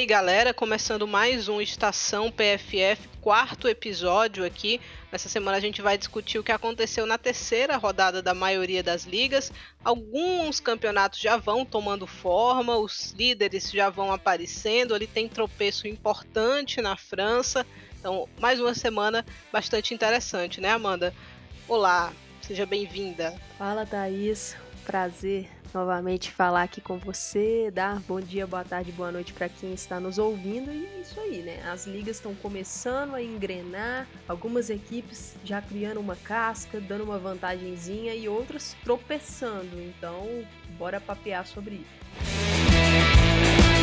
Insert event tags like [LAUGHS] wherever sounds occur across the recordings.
Aí, galera, começando mais um Estação PFF, quarto episódio aqui. Nessa semana a gente vai discutir o que aconteceu na terceira rodada da maioria das ligas. Alguns campeonatos já vão tomando forma, os líderes já vão aparecendo, ali tem tropeço importante na França. Então, mais uma semana bastante interessante, né, Amanda? Olá, seja bem-vinda. Fala, Thaís. Prazer novamente falar aqui com você, dar bom dia, boa tarde, boa noite para quem está nos ouvindo. E isso aí, né? As ligas estão começando a engrenar, algumas equipes já criando uma casca, dando uma vantagenzinha e outras tropeçando. Então, bora papear sobre isso.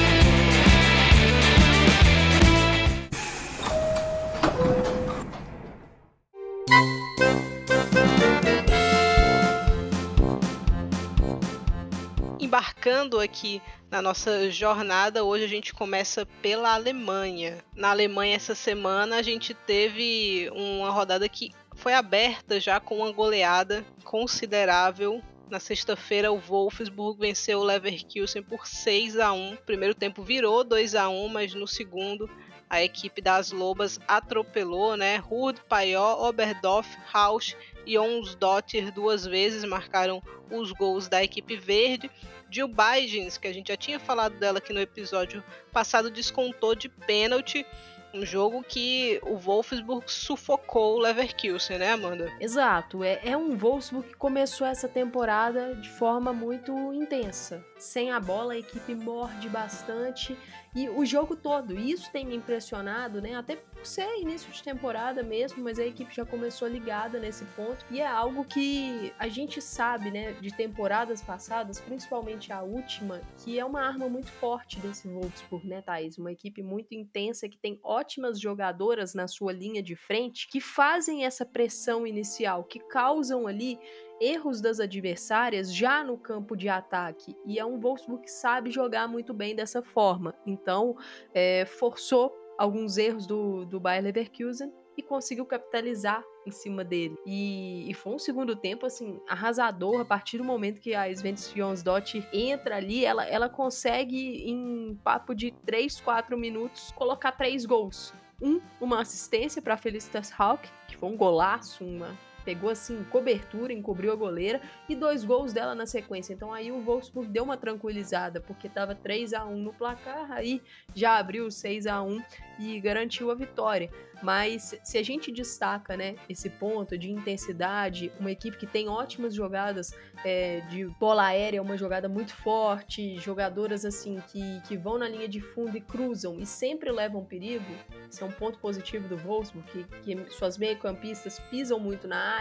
Embarcando aqui na nossa jornada, hoje a gente começa pela Alemanha. Na Alemanha, essa semana, a gente teve uma rodada que foi aberta já com uma goleada considerável. Na sexta-feira, o Wolfsburg venceu o Leverkusen por 6 a 1 Primeiro tempo virou 2 a 1 mas no segundo a equipe das Lobas atropelou, né? Hurd, Paió, Oberdorf, Rausch e Onsdottir duas vezes marcaram os gols da equipe verde. Jill Bidens, que a gente já tinha falado dela aqui no episódio passado, descontou de pênalti um jogo que o Wolfsburg sufocou o Leverkusen, né, Amanda? Exato. É, é um Wolfsburg que começou essa temporada de forma muito intensa. Sem a bola, a equipe morde bastante e o jogo todo. Isso tem me impressionado, né? Até por ser início de temporada mesmo, mas a equipe já começou ligada nesse ponto. E é algo que a gente sabe, né, de temporadas passadas, principalmente a última, que é uma arma muito forte desse Wolfsburg, né, Thaís? Uma equipe muito intensa que tem ótimas jogadoras na sua linha de frente que fazem essa pressão inicial, que causam ali erros das adversárias já no campo de ataque. E é um Wolfsburg que sabe jogar muito bem dessa forma. Então, é, forçou alguns erros do, do Bayer Leverkusen e conseguiu capitalizar em cima dele. E, e, foi um segundo tempo, assim, arrasador. A partir do momento que a Sven Jonsdottir entra ali, ela, ela consegue, em papo de 3, 4 minutos, colocar três gols. Um, uma assistência para Felicitas Hawk, que foi um golaço, uma pegou assim, cobertura, encobriu a goleira e dois gols dela na sequência. Então aí o Wolfsburg deu uma tranquilizada, porque tava 3 a 1 no placar, aí já abriu 6 a 1 e garantiu a vitória. Mas se a gente destaca né, esse ponto de intensidade, uma equipe que tem ótimas jogadas é, de bola aérea, uma jogada muito forte, jogadoras assim que, que vão na linha de fundo e cruzam e sempre levam perigo, esse é um ponto positivo do Wolfsburg, que, que suas meio-campistas pisam muito na área,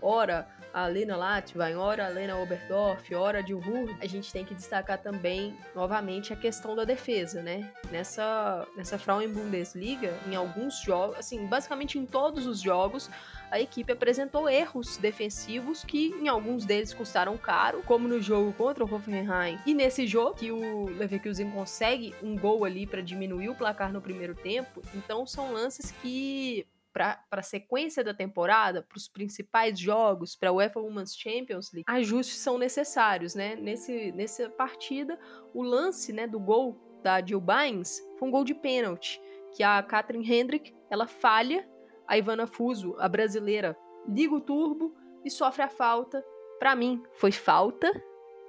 ora a Lena Latvain, ora a Lena Oberdorf, ora de Ruhr, a gente tem que destacar também, novamente, a questão da defesa, né? Nessa, nessa Frauen Bundesliga, em alguns jogos, assim, basicamente em todos os jogos, a equipe apresentou erros defensivos que em alguns deles custaram caro, como no jogo contra o Hoffenheim. E nesse jogo que o Leverkusen consegue um gol ali para diminuir o placar no primeiro tempo, então são lances que para a sequência da temporada, para os principais jogos, para a UEFA Women's Champions League, ajustes são necessários, né? Nesse, nessa partida, o lance né, do gol da Jill Bynes foi um gol de pênalti, que a Catherine Hendrick, ela falha, a Ivana Fuso, a brasileira, liga o turbo e sofre a falta. Para mim, foi falta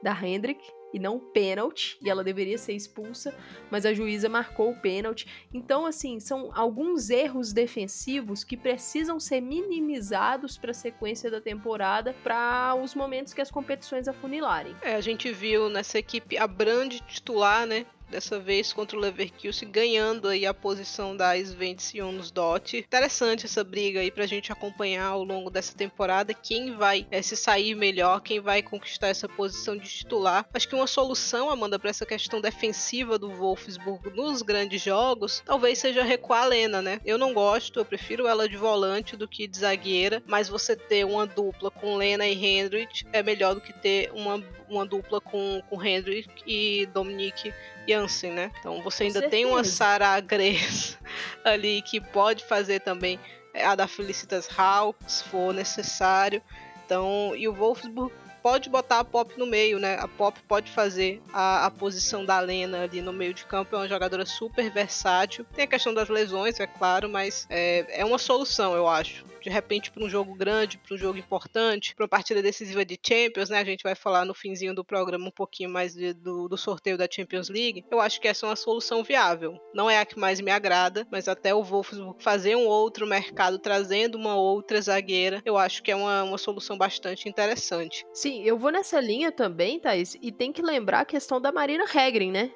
da Hendrick, e não pênalti, e ela deveria ser expulsa, mas a juíza marcou o pênalti. Então, assim, são alguns erros defensivos que precisam ser minimizados para a sequência da temporada, para os momentos que as competições afunilarem. É, a gente viu nessa equipe a Brand titular, né? Dessa vez contra o Leverkusen, ganhando aí a posição da Svensson Dot. Interessante essa briga aí pra gente acompanhar ao longo dessa temporada quem vai é, se sair melhor, quem vai conquistar essa posição de titular. Acho que uma solução, Amanda, para essa questão defensiva do Wolfsburg nos grandes jogos, talvez seja recuar a Lena, né? Eu não gosto, eu prefiro ela de volante do que de zagueira, mas você ter uma dupla com Lena e Hendrich é melhor do que ter uma, uma dupla com, com Hendrich e Dominique Jansen, né? Então você ainda tem uma Sarah Grace [LAUGHS] ali que pode fazer também a da Felicitas Hall, se for necessário. Então, e o Wolfsburg pode botar a Pop no meio, né? A Pop pode fazer a, a posição da Lena ali no meio de campo, é uma jogadora super versátil. Tem a questão das lesões, é claro, mas é, é uma solução, eu acho de repente para um jogo grande, para um jogo importante, para uma partida decisiva de Champions, né? A gente vai falar no finzinho do programa um pouquinho mais de, do, do, sorteio da Champions League. Eu acho que essa é uma solução viável. Não é a que mais me agrada, mas até o Wolfsburg fazer um outro mercado trazendo uma outra zagueira, eu acho que é uma, uma solução bastante interessante. Sim, eu vou nessa linha também, Thais, e tem que lembrar a questão da Marina Hegren, né?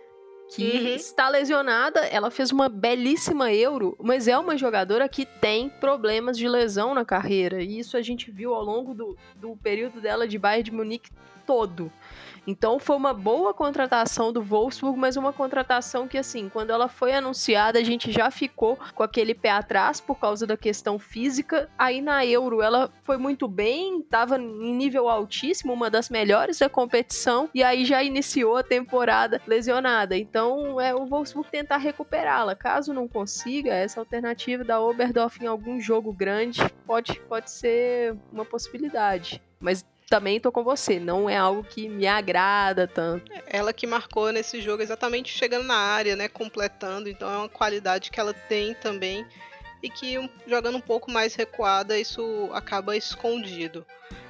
Que uhum. está lesionada. Ela fez uma belíssima Euro, mas é uma jogadora que tem problemas de lesão na carreira. E isso a gente viu ao longo do, do período dela de Bayern de Munique todo. Então foi uma boa contratação do Wolfsburg, mas uma contratação que, assim, quando ela foi anunciada, a gente já ficou com aquele pé atrás por causa da questão física. Aí na Euro ela foi muito bem, estava em nível altíssimo, uma das melhores da competição, e aí já iniciou a temporada lesionada. Então é o Wolfsburg tentar recuperá-la. Caso não consiga, essa alternativa da Oberdorf em algum jogo grande pode, pode ser uma possibilidade. Mas também tô com você, não é algo que me agrada tanto. Ela que marcou nesse jogo exatamente chegando na área, né, completando, então é uma qualidade que ela tem também e que jogando um pouco mais recuada isso acaba escondido.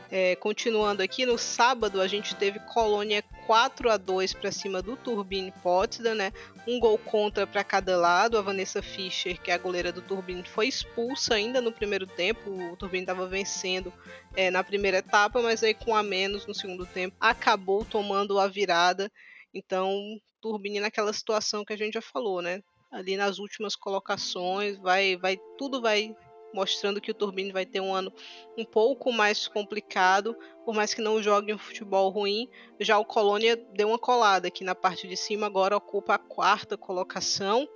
É, continuando aqui, no sábado a gente teve Colônia 4 a 2 para cima do Turbine Potsdam, né? Um gol contra para cada lado. A Vanessa Fischer, que é a goleira do Turbine, foi expulsa ainda no primeiro tempo. O Turbine estava vencendo é, na primeira etapa, mas aí com a menos no segundo tempo acabou tomando a virada. Então, Turbine naquela situação que a gente já falou, né? Ali nas últimas colocações, vai, vai, tudo vai mostrando que o Turbine vai ter um ano um pouco mais complicado, por mais que não jogue um futebol ruim. Já o Colônia deu uma colada aqui na parte de cima, agora ocupa a quarta colocação.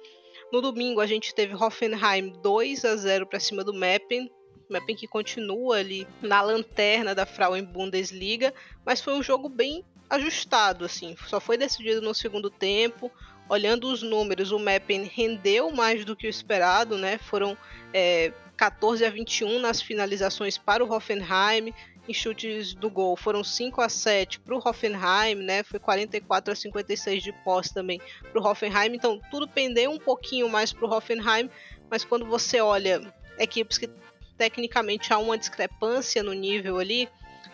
No domingo a gente teve Hoffenheim 2 a 0 para cima do Meppen. Meppen que continua ali na lanterna da Frauen Bundesliga, mas foi um jogo bem ajustado assim. Só foi decidido no segundo tempo. Olhando os números, o Meppen rendeu mais do que o esperado, né? Foram é, 14 a 21 nas finalizações para o Hoffenheim. Em chutes do gol foram 5 a 7 para o Hoffenheim, né? Foi 44 a 56 de posse também para o Hoffenheim. Então tudo pendeu um pouquinho mais para o Hoffenheim, mas quando você olha equipes que tecnicamente há uma discrepância no nível ali,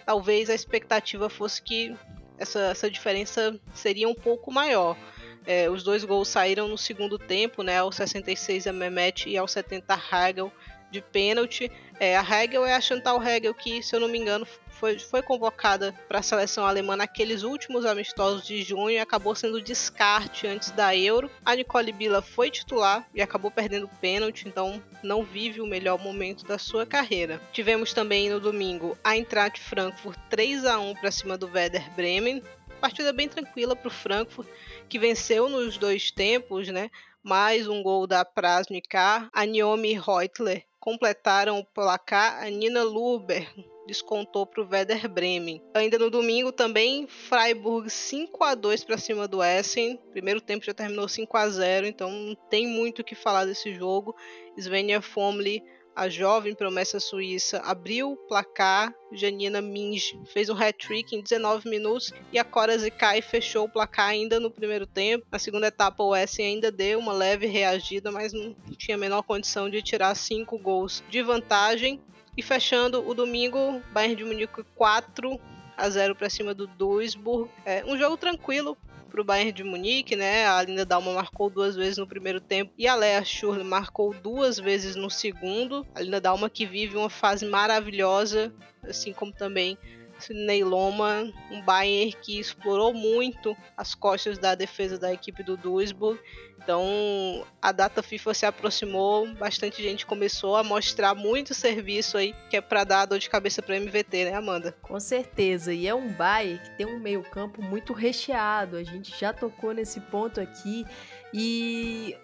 talvez a expectativa fosse que essa, essa diferença seria um pouco maior. É, os dois gols saíram no segundo tempo, né? Aos 66 a Mehmet e aos 70 Hagel de pênalti. É, a Hegel é a Chantal Hegel, que, se eu não me engano, foi, foi convocada para a seleção alemã naqueles últimos amistosos de junho e acabou sendo descarte antes da Euro. A Nicole Billa foi titular e acabou perdendo pênalti, então não vive o melhor momento da sua carreira. Tivemos também no domingo a Eintracht Frankfurt 3 a 1 para cima do Werder Bremen. Partida bem tranquila para o Frankfurt, que venceu nos dois tempos, né? Mais um gol da Prasnikar. A Naomi Reutler completaram o placar, a Nina Luber descontou para o Werder Bremen. Ainda no domingo também, Freiburg 5 a 2 para cima do Essen. Primeiro tempo já terminou 5 a 0, então não tem muito o que falar desse jogo. Svenja Fomli a jovem promessa suíça abriu o placar, Janina Minge fez um hat-trick em 19 minutos e a Cora Zikai fechou o placar ainda no primeiro tempo. Na segunda etapa, o Essen ainda deu uma leve reagida, mas não tinha a menor condição de tirar cinco gols de vantagem. E fechando o domingo, Bayern de Munique 4 a 0 para cima do Duisburg. É um jogo tranquilo para o Bayern de Munique, né? A Linda Dalma marcou duas vezes no primeiro tempo e a Lea Schurle marcou duas vezes no segundo. A Linda Dalma que vive uma fase maravilhosa, assim como também Sidney Loma, um Bayern que explorou muito as costas da defesa da equipe do Duisburg. Então a data FIFA se aproximou, bastante gente começou a mostrar muito serviço aí, que é para dar dor de cabeça para MVT, né, Amanda? Com certeza, e é um Bayern que tem um meio-campo muito recheado. A gente já tocou nesse ponto aqui e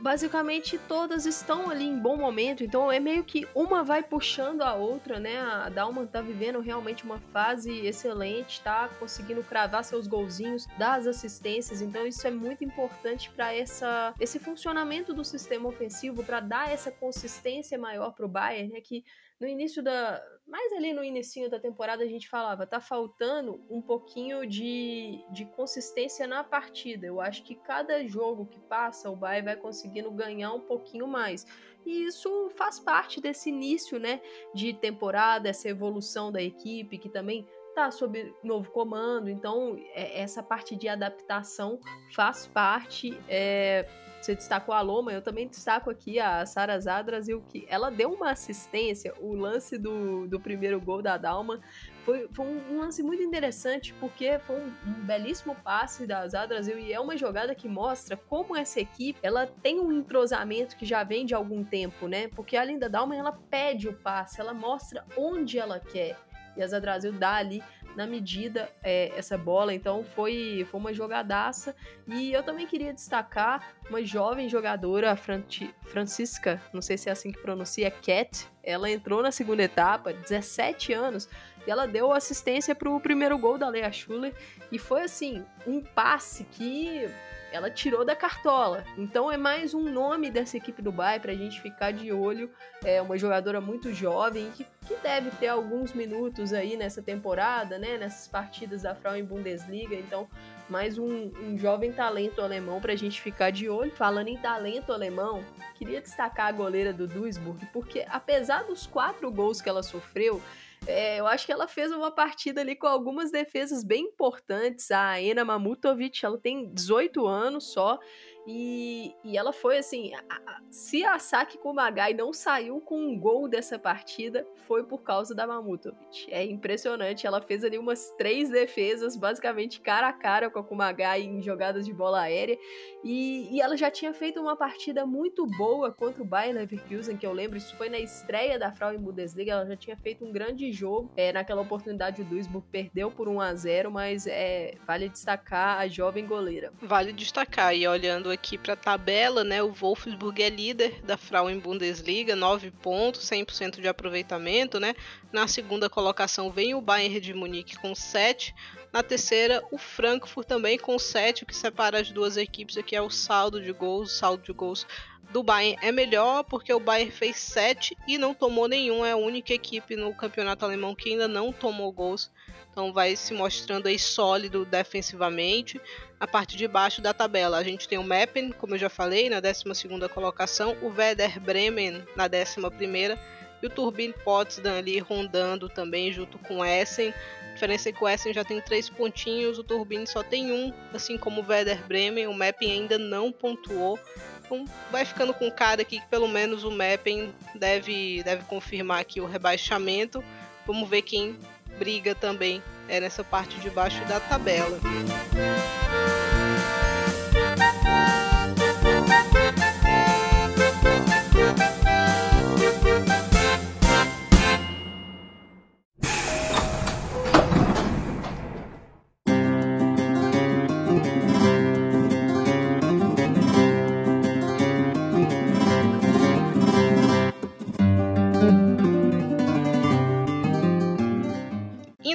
basicamente todas estão ali em bom momento, então é meio que uma vai puxando a outra, né? A Dalman tá vivendo realmente uma fase excelente, tá conseguindo cravar seus golzinhos, dar as assistências, então isso é muito importante para essa esse funcionamento do sistema ofensivo, para dar essa consistência maior pro Bayern, né? Que no início da Mas ali no início da temporada a gente falava, tá faltando um pouquinho de, de consistência na partida. Eu acho que cada jogo que passa, o Bayern vai conseguindo ganhar um pouquinho mais. E isso faz parte desse início, né, de temporada, essa evolução da equipe que também tá sob novo comando. Então, é, essa parte de adaptação faz parte. É, você destacou a Loma, eu também destaco aqui a Sara Zadrazil, que ela deu uma assistência, o lance do, do primeiro gol da Dalma foi, foi um, lance muito interessante, porque foi um, um belíssimo passe da Zadrazil e é uma jogada que mostra como essa equipe, ela tem um entrosamento que já vem de algum tempo, né? Porque a Linda Dalma, ela pede o passe, ela mostra onde ela quer. E a Zadrazil dá ali na medida é, essa bola. Então foi, foi uma jogadaça. E eu também queria destacar uma jovem jogadora, a Francisca, não sei se é assim que pronuncia, Cat. Ela entrou na segunda etapa, 17 anos, e ela deu assistência para o primeiro gol da Lea Schuller. E foi assim, um passe que ela tirou da cartola. Então é mais um nome dessa equipe do Bayern para a gente ficar de olho. É uma jogadora muito jovem que, que deve ter alguns minutos aí nessa temporada, né? Nessas partidas da Frauen Bundesliga. Então mais um, um jovem talento alemão para a gente ficar de olho. Falando em talento alemão, queria destacar a goleira do Duisburg, porque apesar dos quatro gols que ela sofreu, é, eu acho que ela fez uma partida ali com algumas defesas bem importantes. A Ena Mamutovic, ela tem 18 anos só e, e ela foi assim: a, a, se a Saki Kumagai não saiu com um gol dessa partida, foi por causa da Mamutovic. É impressionante. Ela fez ali umas três defesas, basicamente cara a cara com a Kumagai em jogadas de bola aérea. E, e ela já tinha feito uma partida muito boa contra o Bayern Leverkusen, que eu lembro, isso foi na estreia da Frauen Bundesliga. Ela já tinha feito um grande jogo. É, naquela oportunidade, o Duisburg perdeu por 1 a 0 mas é, vale destacar a jovem goleira. Vale destacar, e olhando aqui para a tabela, né, o Wolfsburg é líder da Frauen Bundesliga, 9 pontos, 100% de aproveitamento, né? Na segunda colocação vem o Bayern de Munique com 7, na terceira o Frankfurt também com 7, o que separa as duas equipes aqui é o saldo de gols, o saldo de gols do Bayern é melhor porque o Bayern fez 7 e não tomou nenhum, é a única equipe no campeonato alemão que ainda não tomou gols. Então vai se mostrando aí sólido defensivamente. A parte de baixo da tabela, a gente tem o Meppen, como eu já falei, na 12 colocação, o Werder Bremen na 11 e o Turbine Potsdam ali rondando também junto com o Essen. A diferença é que o Essen já tem três pontinhos, o Turbine só tem um, assim como o Werder Bremen. O Meppen ainda não pontuou. Então vai ficando com cara aqui que pelo menos o Meppen deve, deve confirmar aqui o rebaixamento. Vamos ver quem briga também é nessa parte de baixo da tabela.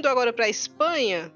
Indo agora para a Espanha,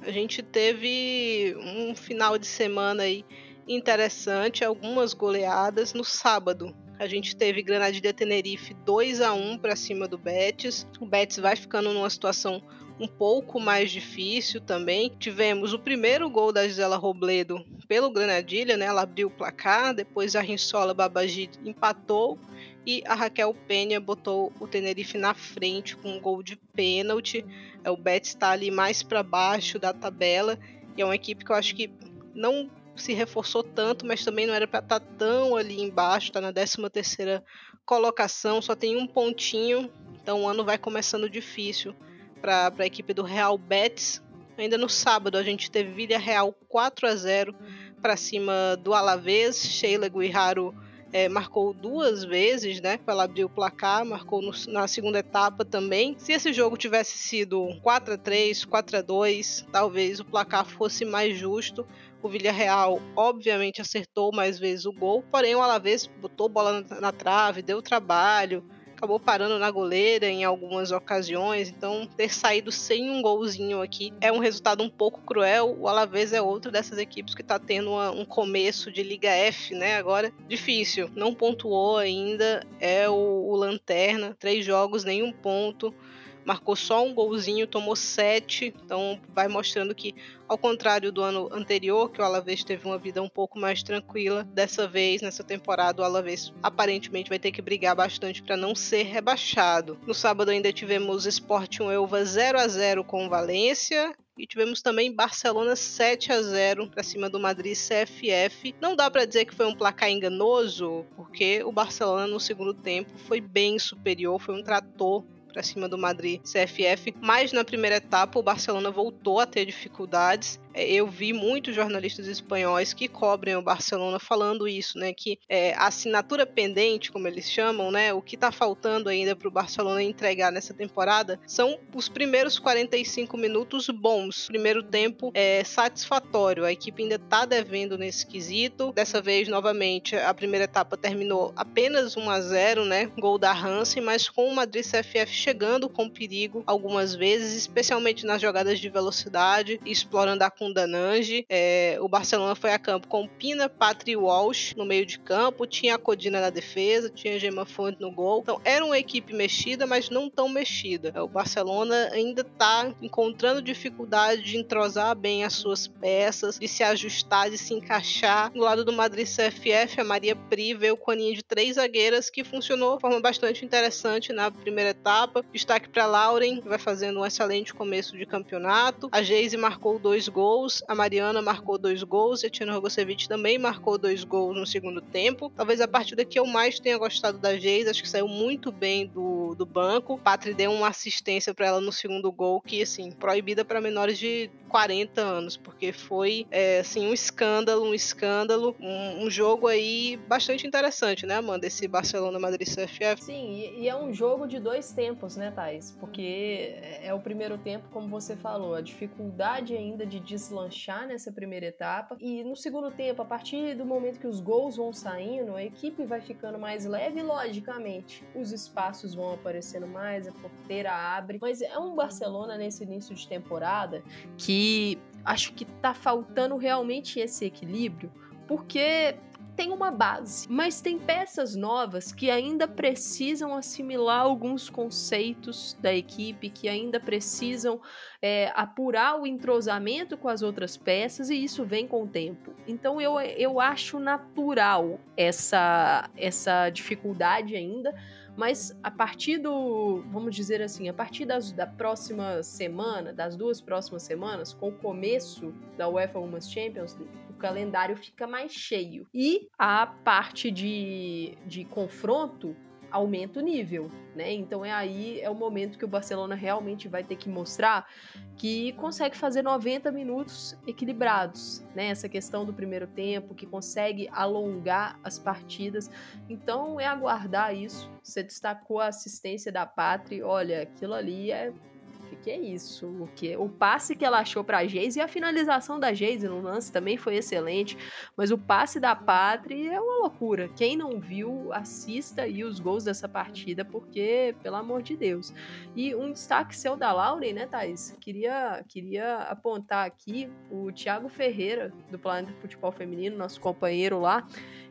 a gente teve um final de semana aí interessante, algumas goleadas no sábado. A gente teve Granadilha Tenerife 2 a 1 para cima do Betis. O Betis vai ficando numa situação um pouco mais difícil também. Tivemos o primeiro gol da Gisela Robledo pelo Granadilha, né? Ela abriu o placar, depois a Rinsola Babagid empatou e a Raquel Penha botou o Tenerife na frente com um gol de pênalti. É, o Betis está ali mais para baixo da tabela e é uma equipe que eu acho que não se reforçou tanto, mas também não era para estar tá tão ali embaixo, está na 13 terceira colocação, só tem um pontinho, então o ano vai começando difícil para a equipe do Real Betis. Ainda no sábado a gente teve Vila Real 4 a 0 para cima do Alavés, Sheila Guijarro é, marcou duas vezes, né? Ela abriu o placar, marcou no, na segunda etapa também. Se esse jogo tivesse sido 4 a 3 4 a 2 talvez o placar fosse mais justo. O Villarreal, obviamente, acertou mais vezes o gol, porém o Alavés botou bola na, na trave, deu trabalho, acabou parando na goleira em algumas ocasiões, então ter saído sem um golzinho aqui é um resultado um pouco cruel. O Alavés é outro dessas equipes que está tendo uma, um começo de Liga F, né? Agora difícil, não pontuou ainda, é o, o lanterna, três jogos, nenhum ponto. Marcou só um golzinho, tomou sete, então vai mostrando que, ao contrário do ano anterior, que o Alavés teve uma vida um pouco mais tranquila, dessa vez, nessa temporada, o Alavés aparentemente vai ter que brigar bastante para não ser rebaixado. No sábado ainda tivemos Sporting Elva 0 a 0 com Valência, e tivemos também Barcelona 7 a 0 para cima do Madrid CFF. Não dá para dizer que foi um placar enganoso, porque o Barcelona no segundo tempo foi bem superior, foi um trator para cima do Madrid CFF, mas na primeira etapa o Barcelona voltou a ter dificuldades eu vi muitos jornalistas espanhóis que cobrem o Barcelona falando isso, né? Que é, a assinatura pendente, como eles chamam, né? O que está faltando ainda para o Barcelona entregar nessa temporada são os primeiros 45 minutos bons. Primeiro tempo é satisfatório. A equipe ainda está devendo nesse quesito. Dessa vez, novamente, a primeira etapa terminou apenas 1 a 0, né? Gol da Hansen, mas com o Madrid CFF chegando com perigo algumas vezes, especialmente nas jogadas de velocidade, explorando a com Danange. É, o Barcelona foi a campo com Pina, Patri Walsh no meio de campo, tinha a Codina na defesa, tinha Gemma Fonte no gol. Então era uma equipe mexida, mas não tão mexida. É, o Barcelona ainda está encontrando dificuldade de entrosar bem as suas peças, de se ajustar, de se encaixar. No lado do Madrid CFF, a Maria Pri veio com a linha de três zagueiras que funcionou de forma bastante interessante na primeira etapa. Destaque para Lauren, que vai fazendo um excelente começo de campeonato. A Geise marcou dois gols gols, a Mariana marcou dois gols a Tina Rogosevic também marcou dois gols no segundo tempo. Talvez a partida que eu mais tenha gostado da Geis, acho que saiu muito bem do, do banco. Patri deu uma assistência para ela no segundo gol, que assim, proibida para menores de 40 anos, porque foi é, assim um escândalo, um escândalo, um, um, jogo aí bastante interessante, né, Amanda? Esse Barcelona Madrid CFF. Sim, e, e é um jogo de dois tempos, né, Thais? Porque é o primeiro tempo, como você falou, a dificuldade ainda de deslanchar nessa primeira etapa. E no segundo tempo, a partir do momento que os gols vão saindo, a equipe vai ficando mais leve e, logicamente, os espaços vão aparecendo mais, a porteira abre. Mas é um Barcelona nesse início de temporada que acho que tá faltando realmente esse equilíbrio, porque tem uma base, mas tem peças novas que ainda precisam assimilar alguns conceitos da equipe, que ainda precisam é, apurar o entrosamento com as outras peças, e isso vem com o tempo. Então eu, eu acho natural essa, essa dificuldade ainda. Mas a partir do, vamos dizer assim, a partir das, da próxima semana, das duas próximas semanas, com o começo da UEFA Women's Champions League, calendário fica mais cheio. E a parte de, de confronto aumenta o nível, né? Então é aí é o momento que o Barcelona realmente vai ter que mostrar que consegue fazer 90 minutos equilibrados, né? Essa questão do primeiro tempo, que consegue alongar as partidas. Então é aguardar isso. Você destacou a assistência da Pátria, olha, aquilo ali é que é isso? O que o passe que ela achou para Geise e a finalização da Geise no lance também foi excelente, mas o passe da Pátria é uma loucura. Quem não viu, assista aí os gols dessa partida, porque pelo amor de Deus. E um destaque seu da Lauren, né, Thais? Queria queria apontar aqui o Thiago Ferreira do Planeta Futebol Feminino, nosso companheiro lá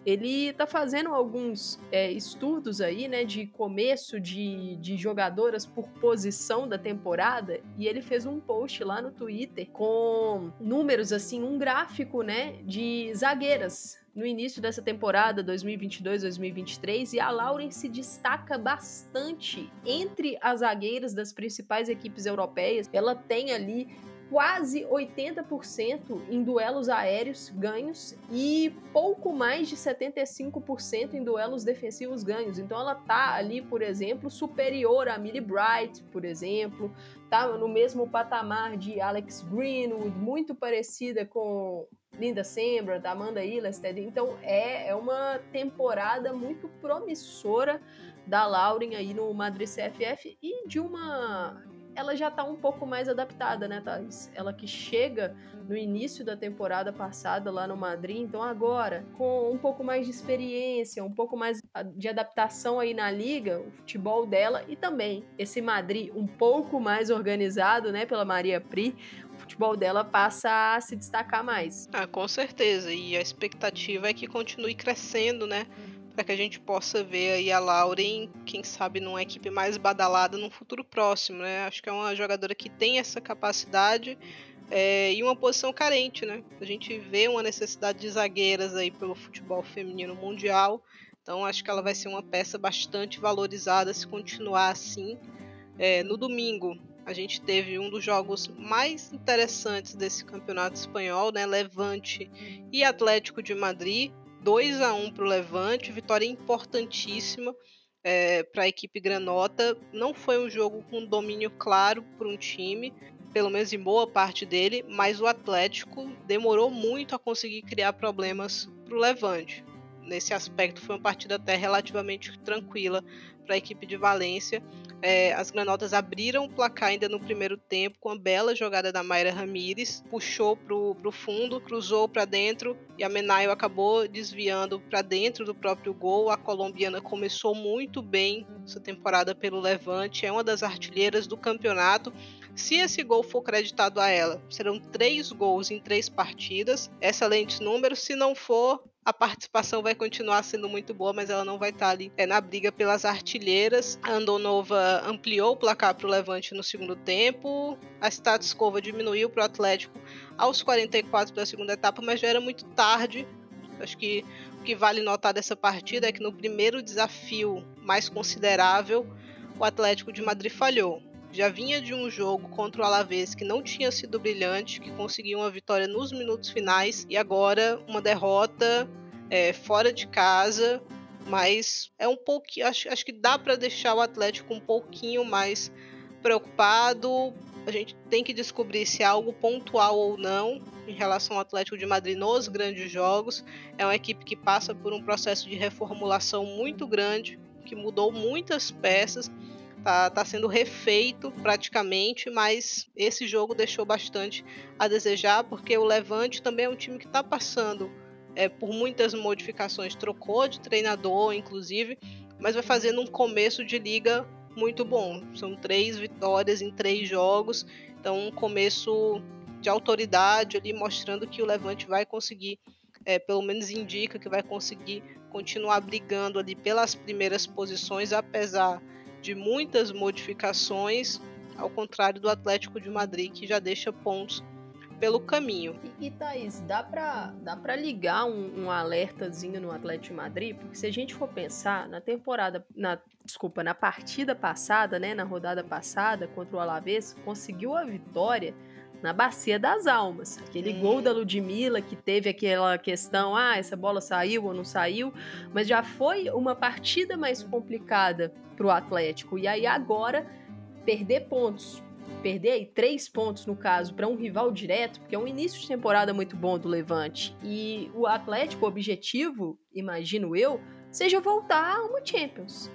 ele está fazendo alguns é, estudos aí, né, de começo de, de jogadoras por posição da temporada, e ele fez um post lá no Twitter com números, assim, um gráfico, né, de zagueiras no início dessa temporada 2022-2023 e a Lauren se destaca bastante entre as zagueiras das principais equipes europeias. Ela tem ali quase 80% em duelos aéreos ganhos e pouco mais de 75% em duelos defensivos ganhos. Então ela tá ali, por exemplo, superior a Millie Bright, por exemplo, tá no mesmo patamar de Alex Greenwood, muito parecida com Linda Sembra, da Amanda Ilested. Então é, é uma temporada muito promissora da Lauren aí no Madrid CFF e de uma ela já tá um pouco mais adaptada, né, Thais? Ela que chega no início da temporada passada lá no Madrid, então agora, com um pouco mais de experiência, um pouco mais de adaptação aí na liga, o futebol dela e também esse Madrid um pouco mais organizado, né, pela Maria Pri, o futebol dela passa a se destacar mais. Ah, com certeza. E a expectativa é que continue crescendo, né? Para que a gente possa ver aí a Lauren, quem sabe, numa equipe mais badalada no futuro próximo, né? Acho que é uma jogadora que tem essa capacidade é, e uma posição carente, né? A gente vê uma necessidade de zagueiras aí pelo futebol feminino mundial, então acho que ela vai ser uma peça bastante valorizada se continuar assim. É, no domingo, a gente teve um dos jogos mais interessantes desse campeonato espanhol, né? Levante e Atlético de Madrid. 2 a 1 para o Levante, vitória importantíssima é, para a equipe granota. Não foi um jogo com domínio claro por um time, pelo menos em boa parte dele, mas o Atlético demorou muito a conseguir criar problemas para o Levante. Nesse aspecto, foi uma partida até relativamente tranquila para a equipe de Valência. É, as granotas abriram o placar ainda no primeiro tempo com a bela jogada da Mayra Ramírez, puxou para o fundo, cruzou para dentro e a Menaio acabou desviando para dentro do próprio gol. A colombiana começou muito bem essa temporada pelo Levante, é uma das artilheiras do campeonato. Se esse gol for creditado a ela, serão três gols em três partidas, excelentes números. Se não for, a participação vai continuar sendo muito boa, mas ela não vai estar ali é, na briga pelas artilheiras. A Andonova ampliou o placar para o Levante no segundo tempo. A Status Cova diminuiu para o Atlético aos 44 da segunda etapa, mas já era muito tarde. Acho que o que vale notar dessa partida é que no primeiro desafio mais considerável, o Atlético de Madrid falhou já vinha de um jogo contra o Alavés que não tinha sido brilhante, que conseguiu uma vitória nos minutos finais e agora uma derrota é, fora de casa, mas é um pouquinho, acho, acho que dá para deixar o Atlético um pouquinho mais preocupado. A gente tem que descobrir se é algo pontual ou não em relação ao Atlético de Madrid nos grandes jogos. É uma equipe que passa por um processo de reformulação muito grande, que mudou muitas peças tá, tá sendo refeito praticamente, mas esse jogo deixou bastante a desejar, porque o Levante também é um time que está passando é, por muitas modificações, trocou de treinador, inclusive, mas vai fazendo um começo de liga muito bom. São três vitórias em três jogos, então um começo de autoridade ali, mostrando que o Levante vai conseguir, é, pelo menos indica que vai conseguir continuar brigando ali pelas primeiras posições, apesar de muitas modificações, ao contrário do Atlético de Madrid, que já deixa pontos pelo caminho. E, e Thaís, dá pra, dá ligar um, um alertazinho no Atlético de Madrid? Porque se a gente for pensar, na temporada, na, desculpa, na partida passada, né, na rodada passada contra o Alavés, conseguiu a vitória na Bacia das Almas. Aquele hum. gol da Ludmilla que teve aquela questão, ah, essa bola saiu ou não saiu, mas já foi uma partida mais complicada para o Atlético. E aí agora perder pontos, perder aí três pontos no caso para um rival direto, porque é um início de temporada muito bom do Levante. E o Atlético, o objetivo, imagino eu, seja voltar a uma Champions.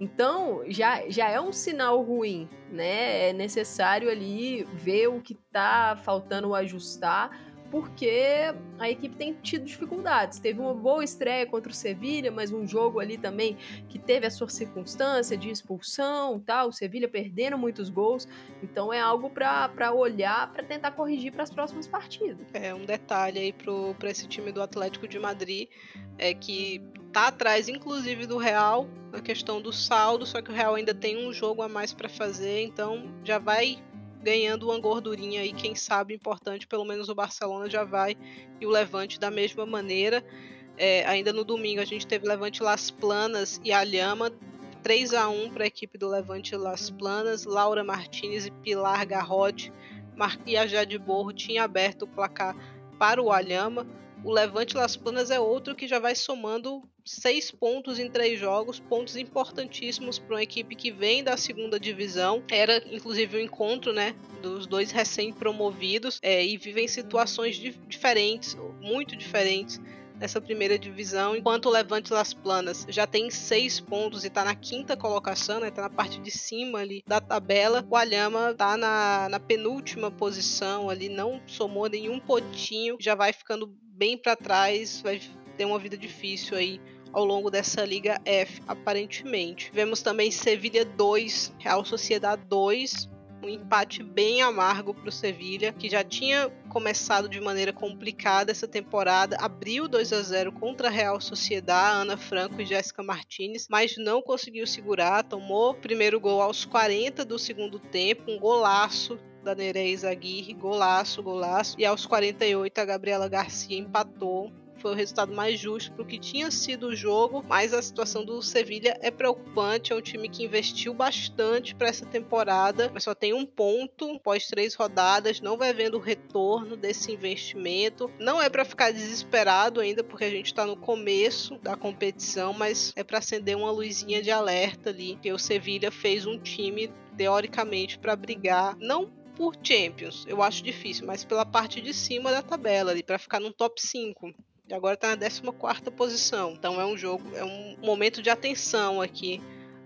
Então, já, já é um sinal ruim, né? É necessário ali ver o que tá faltando ajustar, porque a equipe tem tido dificuldades. Teve uma boa estreia contra o Sevilha, mas um jogo ali também que teve a sua circunstância de expulsão, tal, o Sevilha perdendo muitos gols. Então é algo para olhar, para tentar corrigir para as próximas partidas. É um detalhe aí para esse time do Atlético de Madrid é que tá atrás, inclusive, do Real, na questão do saldo, só que o Real ainda tem um jogo a mais para fazer, então já vai ganhando uma gordurinha aí, quem sabe importante, pelo menos o Barcelona já vai e o Levante da mesma maneira. É, ainda no domingo a gente teve Levante Las Planas e Alhama 3 a 1 para a equipe do Levante Las Planas, Laura Martinez e Pilar Garrote e a Jade Borro tinha aberto o placar para o Alhama. O Levante Las Planas é outro que já vai somando seis pontos em três jogos, pontos importantíssimos para uma equipe que vem da segunda divisão. Era inclusive o um encontro, né, dos dois recém-promovidos é, e vivem situações diferentes, muito diferentes nessa primeira divisão, enquanto o Levante Las Planas já tem seis pontos e está na quinta colocação, né? Tá na parte de cima ali da tabela. O Alhama está na, na penúltima posição ali, não somou nenhum pontinho, já vai ficando bem para trás, vai ter uma vida difícil aí ao longo dessa Liga F, aparentemente. Vemos também Sevilha 2, Real Sociedade 2, um empate bem amargo para o Sevilha, que já tinha começado de maneira complicada essa temporada, abriu 2 a 0 contra a Real Sociedade, Ana Franco e Jéssica Martinez, mas não conseguiu segurar, tomou o primeiro gol aos 40 do segundo tempo, um golaço da Nereis Aguirre, golaço, golaço. E aos 48 a Gabriela Garcia empatou foi o resultado mais justo para o que tinha sido o jogo, mas a situação do Sevilha é preocupante. É um time que investiu bastante para essa temporada, mas só tem um ponto após três rodadas, não vai vendo o retorno desse investimento. Não é para ficar desesperado ainda, porque a gente está no começo da competição, mas é para acender uma luzinha de alerta ali, que o Sevilha fez um time teoricamente para brigar, não por Champions, eu acho difícil, mas pela parte de cima da tabela ali, para ficar no top 5 e agora está na 14 posição. Então é um jogo, é um momento de atenção aqui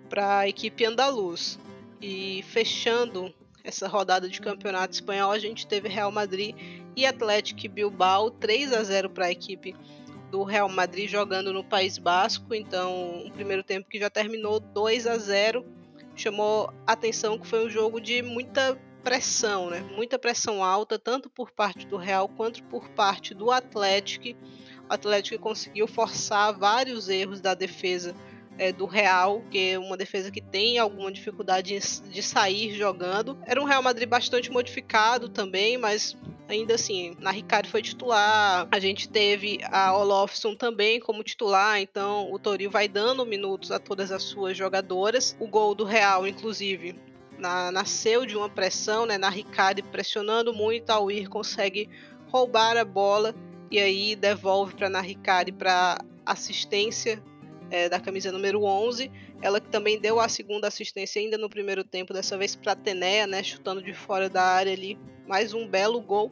para a equipe andaluz. E fechando essa rodada de campeonato espanhol, a gente teve Real Madrid e Atlético Bilbao 3 a 0 para a equipe do Real Madrid jogando no País Basco. Então, um primeiro tempo que já terminou 2 a 0 chamou atenção que foi um jogo de muita pressão, né? Muita pressão alta, tanto por parte do Real quanto por parte do Atlético o Atlético conseguiu forçar vários erros da defesa é, do Real, que é uma defesa que tem alguma dificuldade de sair jogando. Era um Real Madrid bastante modificado também, mas ainda assim, na Ricardo foi titular. A gente teve a Olofsson também como titular, então o Toril vai dando minutos a todas as suas jogadoras. O gol do Real, inclusive, na, nasceu de uma pressão, né? Na Ricardo pressionando muito, a Weir consegue roubar a bola e aí devolve para Naricari para assistência é, da camisa número 11. Ela que também deu a segunda assistência ainda no primeiro tempo, dessa vez para Tenea, né, chutando de fora da área ali, mais um belo gol.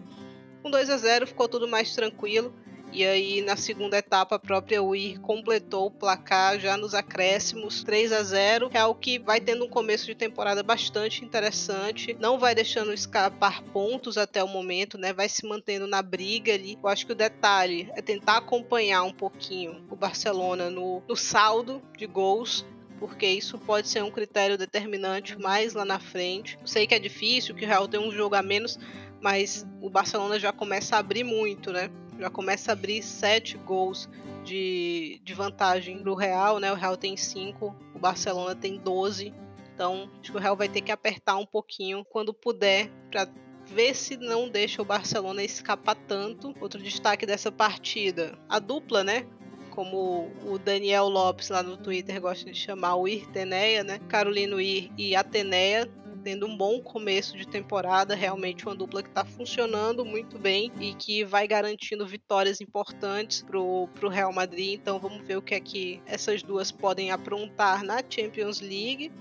Com 2 a 0 ficou tudo mais tranquilo. E aí, na segunda etapa, a própria UIR completou o placar já nos acréscimos 3 a 0 É o que vai tendo um começo de temporada bastante interessante. Não vai deixando escapar pontos até o momento, né? Vai se mantendo na briga ali. Eu acho que o detalhe é tentar acompanhar um pouquinho o Barcelona no, no saldo de gols porque isso pode ser um critério determinante mais lá na frente. sei que é difícil, que o Real tem um jogo a menos, mas o Barcelona já começa a abrir muito, né? Já começa a abrir sete gols de, de vantagem para o Real, né? O Real tem cinco, o Barcelona tem 12. Então, acho que o Real vai ter que apertar um pouquinho quando puder para ver se não deixa o Barcelona escapar tanto. Outro destaque dessa partida, a dupla, né? Como o Daniel Lopes lá no Twitter gosta de chamar o Irteneia, né? Carolino Ir e Ateneia tendo um bom começo de temporada, realmente uma dupla que está funcionando muito bem e que vai garantindo vitórias importantes pro, pro Real Madrid. Então vamos ver o que é que essas duas podem aprontar na Champions League.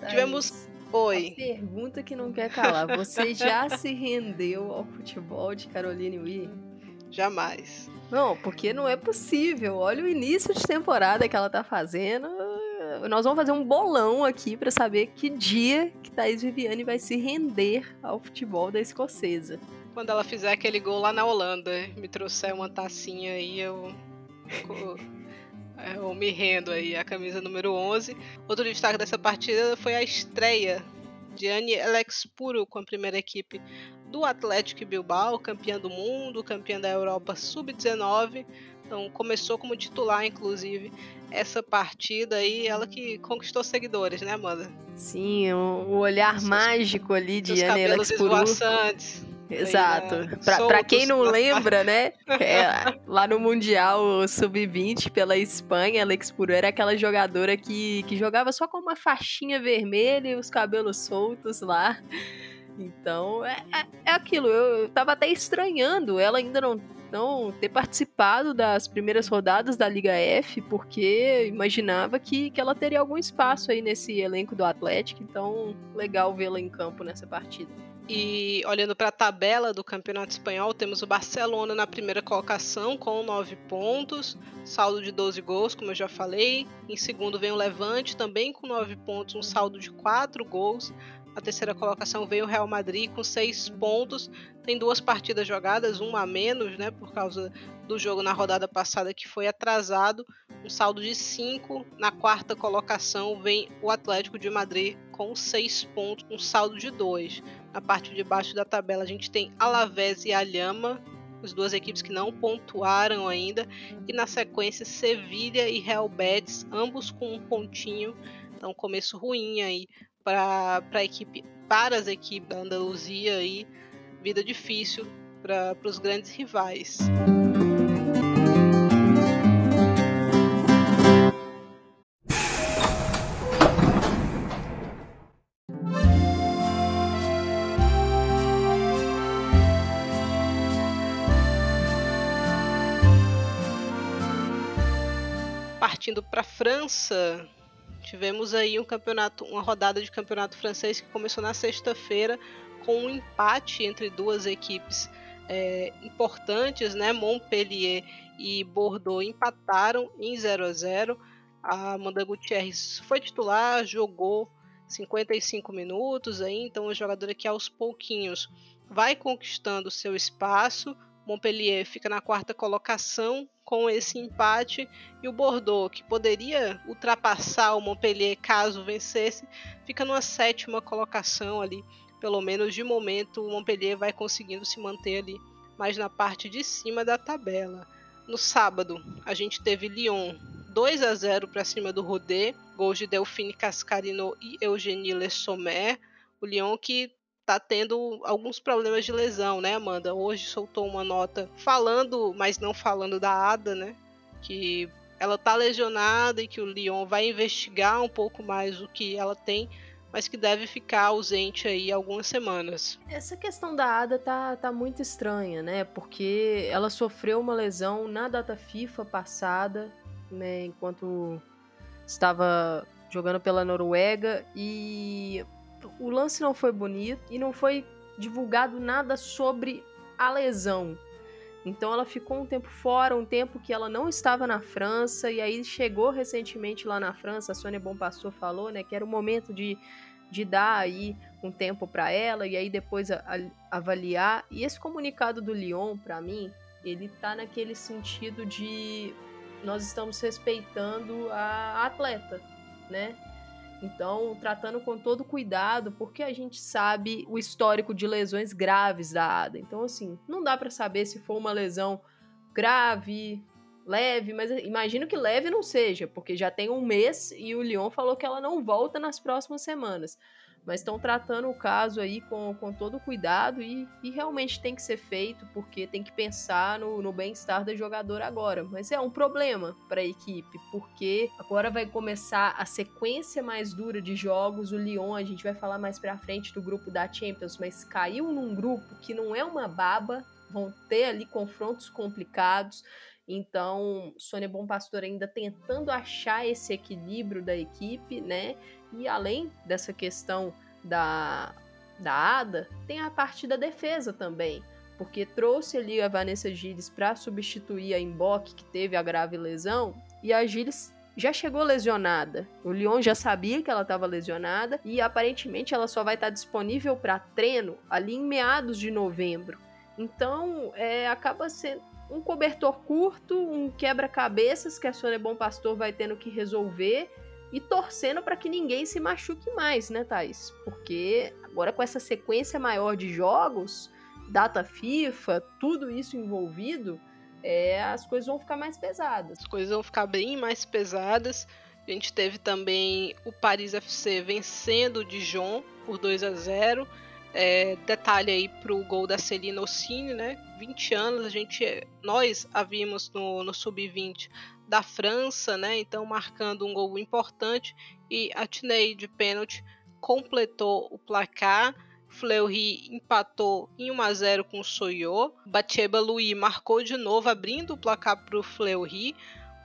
É Tivemos Oi. A pergunta que não quer calar. Você já se rendeu ao futebol de Caroline Weir? Jamais. Não, porque não é possível. Olha o início de temporada que ela tá fazendo nós vamos fazer um bolão aqui para saber que dia que Thaís Viviane vai se render ao futebol da escocesa. Quando ela fizer aquele gol lá na Holanda, me trouxer uma tacinha aí, eu, eu me rendo aí, a camisa número 11. Outro destaque dessa partida foi a estreia de Anne Alex Puro com a primeira equipe do Atlético Bilbao, campeã do mundo, campeã da Europa Sub-19. Então começou como titular, inclusive, essa partida aí, ela que conquistou seguidores, né, Amanda? Sim, o olhar seus, mágico ali de Alex Puru. Exato. Aí, né? pra, pra, quem não lembra, né? [LAUGHS] É, lá no Mundial Sub-20 pela Espanha, Alex Puru era aquela jogadora que, que jogava só com uma faixinha vermelha e os cabelos soltos lá. Então, é, é, é aquilo. Eu, eu tava até estranhando ela ainda não não ter participado das primeiras rodadas da Liga F, porque imaginava que, que ela teria algum espaço aí nesse elenco do Atlético, então legal vê-la em campo nessa partida. E olhando para a tabela do Campeonato Espanhol, temos o Barcelona na primeira colocação com 9 pontos, saldo de 12 gols, como eu já falei. Em segundo vem o Levante, também com 9 pontos, um saldo de 4 gols. A terceira colocação veio o Real Madrid com seis pontos. Tem duas partidas jogadas, uma a menos, né? Por causa do jogo na rodada passada que foi atrasado. um saldo de 5. Na quarta colocação vem o Atlético de Madrid com 6 pontos, um saldo de 2. Na parte de baixo da tabela a gente tem Alavés e Alhama, as duas equipes que não pontuaram ainda, e na sequência Sevilha e Real Betis, ambos com um pontinho. Então começo ruim aí para a equipe, para as equipes da Andaluzia aí, vida difícil para os grandes rivais. Partindo para a França, tivemos aí um campeonato, uma rodada de campeonato francês que começou na sexta-feira com um empate entre duas equipes é, importantes, né? Montpellier e Bordeaux empataram em 0 a 0. A Amanda Gutierrez foi titular, jogou 55 minutos aí, então o jogador que aos pouquinhos vai conquistando seu espaço. Montpellier fica na quarta colocação com esse empate e o Bordeaux, que poderia ultrapassar o Montpellier caso vencesse, fica numa sétima colocação ali. Pelo menos de momento, o Montpellier vai conseguindo se manter ali mais na parte de cima da tabela. No sábado, a gente teve Lyon 2 a 0 para cima do Rodé, gols de Delphine Cascarino e Eugénie Le Sommer. O Lyon que tá tendo alguns problemas de lesão, né, Amanda? Hoje soltou uma nota falando, mas não falando da Ada, né? Que ela tá lesionada e que o Lyon vai investigar um pouco mais o que ela tem, mas que deve ficar ausente aí algumas semanas. Essa questão da Ada tá, tá muito estranha, né? Porque ela sofreu uma lesão na data FIFA passada, né, enquanto estava jogando pela Noruega e o lance não foi bonito e não foi divulgado nada sobre a lesão. Então ela ficou um tempo fora, um tempo que ela não estava na França, e aí chegou recentemente lá na França, a Sônia Bonpassor falou, né, que era o momento de, de dar aí um tempo para ela, e aí depois a, a, avaliar. E esse comunicado do Lyon, para mim, ele tá naquele sentido de nós estamos respeitando a atleta, né? Então, tratando com todo cuidado, porque a gente sabe o histórico de lesões graves da Ada. Então, assim, não dá para saber se foi uma lesão grave, leve, mas imagino que leve não seja, porque já tem um mês e o Lyon falou que ela não volta nas próximas semanas mas estão tratando o caso aí com, com todo cuidado e, e realmente tem que ser feito porque tem que pensar no, no bem-estar da jogadora agora. Mas é um problema para a equipe porque agora vai começar a sequência mais dura de jogos. O Lyon, a gente vai falar mais para frente do grupo da Champions, mas caiu num grupo que não é uma baba, vão ter ali confrontos complicados. Então, Sônia Bom Pastor ainda tentando achar esse equilíbrio da equipe, né? E além dessa questão da, da Ada, tem a parte da defesa também. Porque trouxe ali a Vanessa Gilles para substituir a Emboque, que teve a grave lesão, e a Gilles já chegou lesionada. O Lyon já sabia que ela estava lesionada e aparentemente ela só vai estar disponível para treino ali em meados de novembro. Então, é, acaba sendo um cobertor curto, um quebra-cabeças que a Sônia Bom Pastor vai tendo que resolver e torcendo para que ninguém se machuque mais, né, Thais? Porque agora com essa sequência maior de jogos, data FIFA, tudo isso envolvido, é, as coisas vão ficar mais pesadas. As coisas vão ficar bem mais pesadas. A gente teve também o Paris FC vencendo o Dijon por 2 a 0. É, detalhe aí pro gol da Celina Ossini, né? 20 anos, a gente, nós a vimos no, no sub-20 da França, né? Então marcando um gol importante e a Tinei de pênalti completou o placar. Fleury empatou em 1 a 0 com o Soyo. Bacheba Louis marcou de novo, abrindo o placar para o Fleury.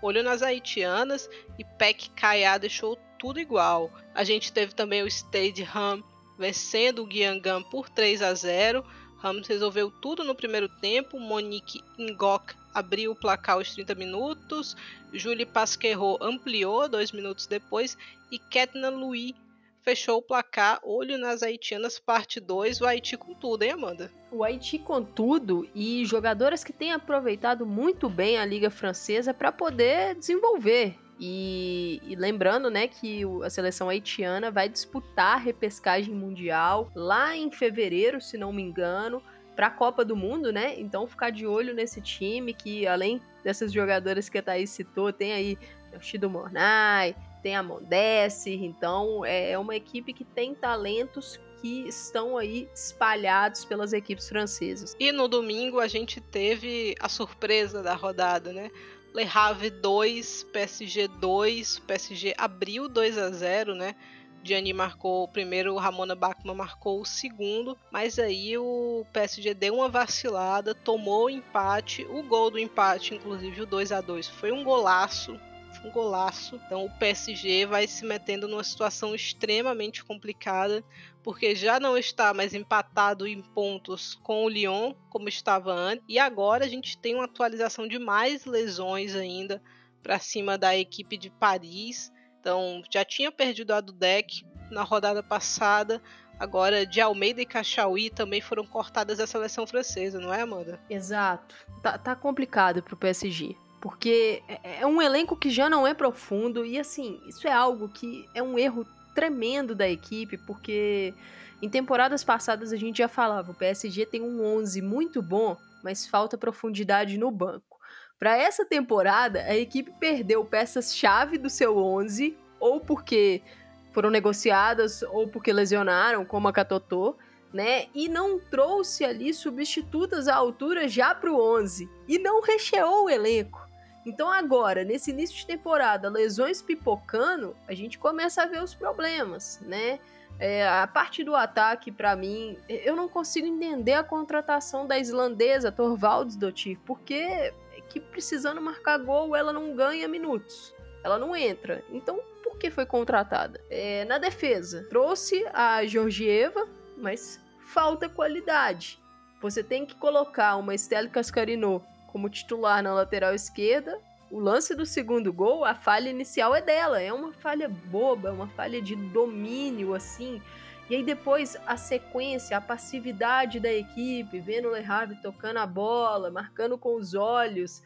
Olhou nas haitianas e Peck Kaya deixou tudo igual. A gente teve também o Stade Ham vencendo o Guiangam por 3 a 0. Ramos resolveu tudo no primeiro tempo. Monique Ngok abriu o placar aos 30 minutos. Julie Pasquerro ampliou dois minutos depois. E Ketna Louis fechou o placar Olho nas Haitianas, parte 2, o Haiti com tudo, hein, Amanda? O Haiti com tudo e jogadoras que têm aproveitado muito bem a Liga Francesa para poder desenvolver. E, e, lembrando, né, que a seleção haitiana vai disputar a repescagem mundial lá em fevereiro, se não me engano, para a Copa do Mundo, né? Então ficar de olho nesse time que além dessas jogadoras que a Thaís citou, tem aí o Shido Mornay, tem a Mondesse, então é, é uma equipe que tem talentos que estão aí espalhados pelas equipes francesas. E no domingo a gente teve a surpresa da rodada, né? Le Havre 2, PSG 2. PSG abriu 2 a 0, né? Gianni marcou o primeiro, o Ramona Bachmann marcou o segundo, mas aí o PSG deu uma vacilada, tomou o empate, o gol do empate, inclusive o 2 a 2 foi um golaço, um golaço. Então o PSG vai se metendo numa situação extremamente complicada, porque já não está mais empatado em pontos com o Lyon, como estava antes, e agora a gente tem uma atualização de mais lesões ainda para cima da equipe de Paris. Então já tinha perdido a do deck na rodada passada. Agora, de Almeida e Cachauí também foram cortadas da seleção francesa, não é, Amanda? Exato. Tá, tá complicado pro PSG porque é, é um elenco que já não é profundo e assim, isso é algo que é um erro tremendo da equipe, porque em temporadas passadas a gente já falava, o PSG tem um 11 muito bom, mas falta profundidade no banco. Para essa temporada, a equipe perdeu peças-chave do seu 11, ou porque foram negociadas, ou porque lesionaram, como a Catotô, né? E não trouxe ali substitutas à altura já para o 11 e não recheou o elenco. Então agora, nesse início de temporada, lesões pipocando, a gente começa a ver os problemas, né? É, a parte do ataque, para mim, eu não consigo entender a contratação da islandesa Torvalds Dottir, porque que precisando marcar gol, ela não ganha minutos, ela não entra. Então, por que foi contratada? É, na defesa, trouxe a Georgieva, mas falta qualidade. Você tem que colocar uma Estelle Cascarino como titular na lateral esquerda. O lance do segundo gol, a falha inicial é dela, é uma falha boba, é uma falha de domínio assim. E aí depois a sequência, a passividade da equipe, vendo o Le Havre tocando a bola, marcando com os olhos.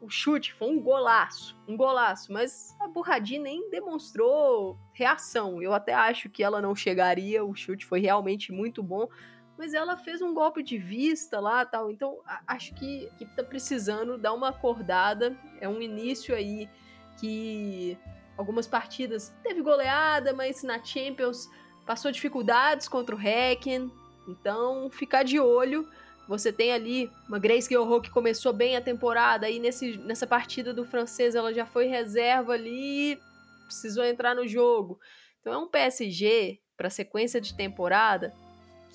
O chute foi um golaço, um golaço, mas a Burradi nem demonstrou reação. Eu até acho que ela não chegaria, o chute foi realmente muito bom, mas ela fez um golpe de vista lá tal. Então, acho que, que tá precisando dar uma acordada. É um início aí que algumas partidas teve goleada, mas na Champions passou dificuldades contra o Hecken. Então, ficar de olho. Você tem ali uma Grace Guilherme que começou bem a temporada, aí nesse, nessa partida do francês ela já foi reserva ali, precisou entrar no jogo. Então é um PSG para sequência de temporada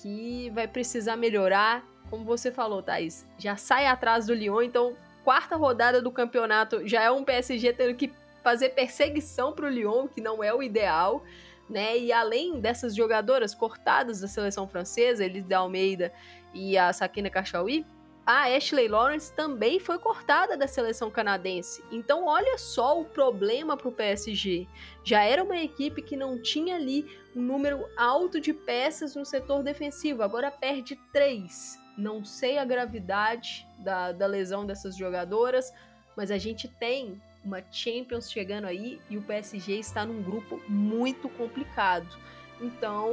que vai precisar melhorar. Como você falou, Thaís, já sai atrás do Lyon, então quarta rodada do campeonato já é um PSG tendo que fazer perseguição para o Lyon, que não é o ideal. Né? E além dessas jogadoras cortadas da seleção francesa, Elis de Almeida e a Sakina Kachaoui, a Ashley Lawrence também foi cortada da seleção canadense. Então, olha só o problema para o PSG. Já era uma equipe que não tinha ali um número alto de peças no setor defensivo, agora perde três. Não sei a gravidade da, da lesão dessas jogadoras, mas a gente tem uma Champions chegando aí e o PSG está num grupo muito complicado. Então,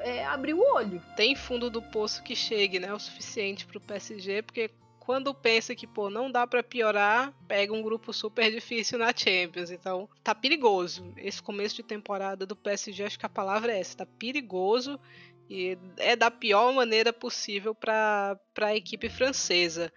é abrir o olho. Tem fundo do poço que chegue, né? O suficiente pro PSG, porque quando pensa que, pô, não dá para piorar, pega um grupo super difícil na Champions. Então, tá perigoso. Esse começo de temporada do PSG, acho que a palavra é essa, tá perigoso e é da pior maneira possível para a equipe francesa.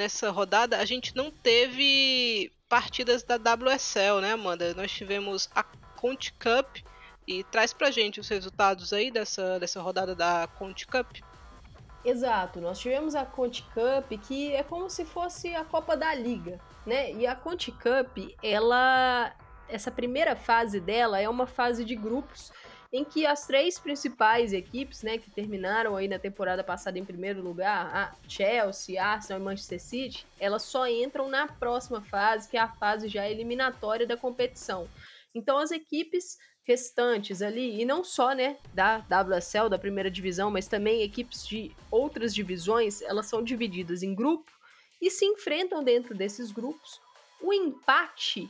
Nessa rodada, a gente não teve partidas da WSL, né, Amanda? Nós tivemos a Conte Cup e traz pra gente os resultados aí dessa, dessa rodada da Conte Cup. Exato, nós tivemos a Conte Cup, que é como se fosse a Copa da Liga, né? E a Conte Cup, ela essa primeira fase dela é uma fase de grupos em que as três principais equipes, né, que terminaram aí na temporada passada em primeiro lugar, a Chelsea, Arsenal e Manchester City, elas só entram na próxima fase, que é a fase já eliminatória da competição. Então as equipes restantes ali, e não só, né, da WSL, da primeira divisão, mas também equipes de outras divisões, elas são divididas em grupo e se enfrentam dentro desses grupos. O empate,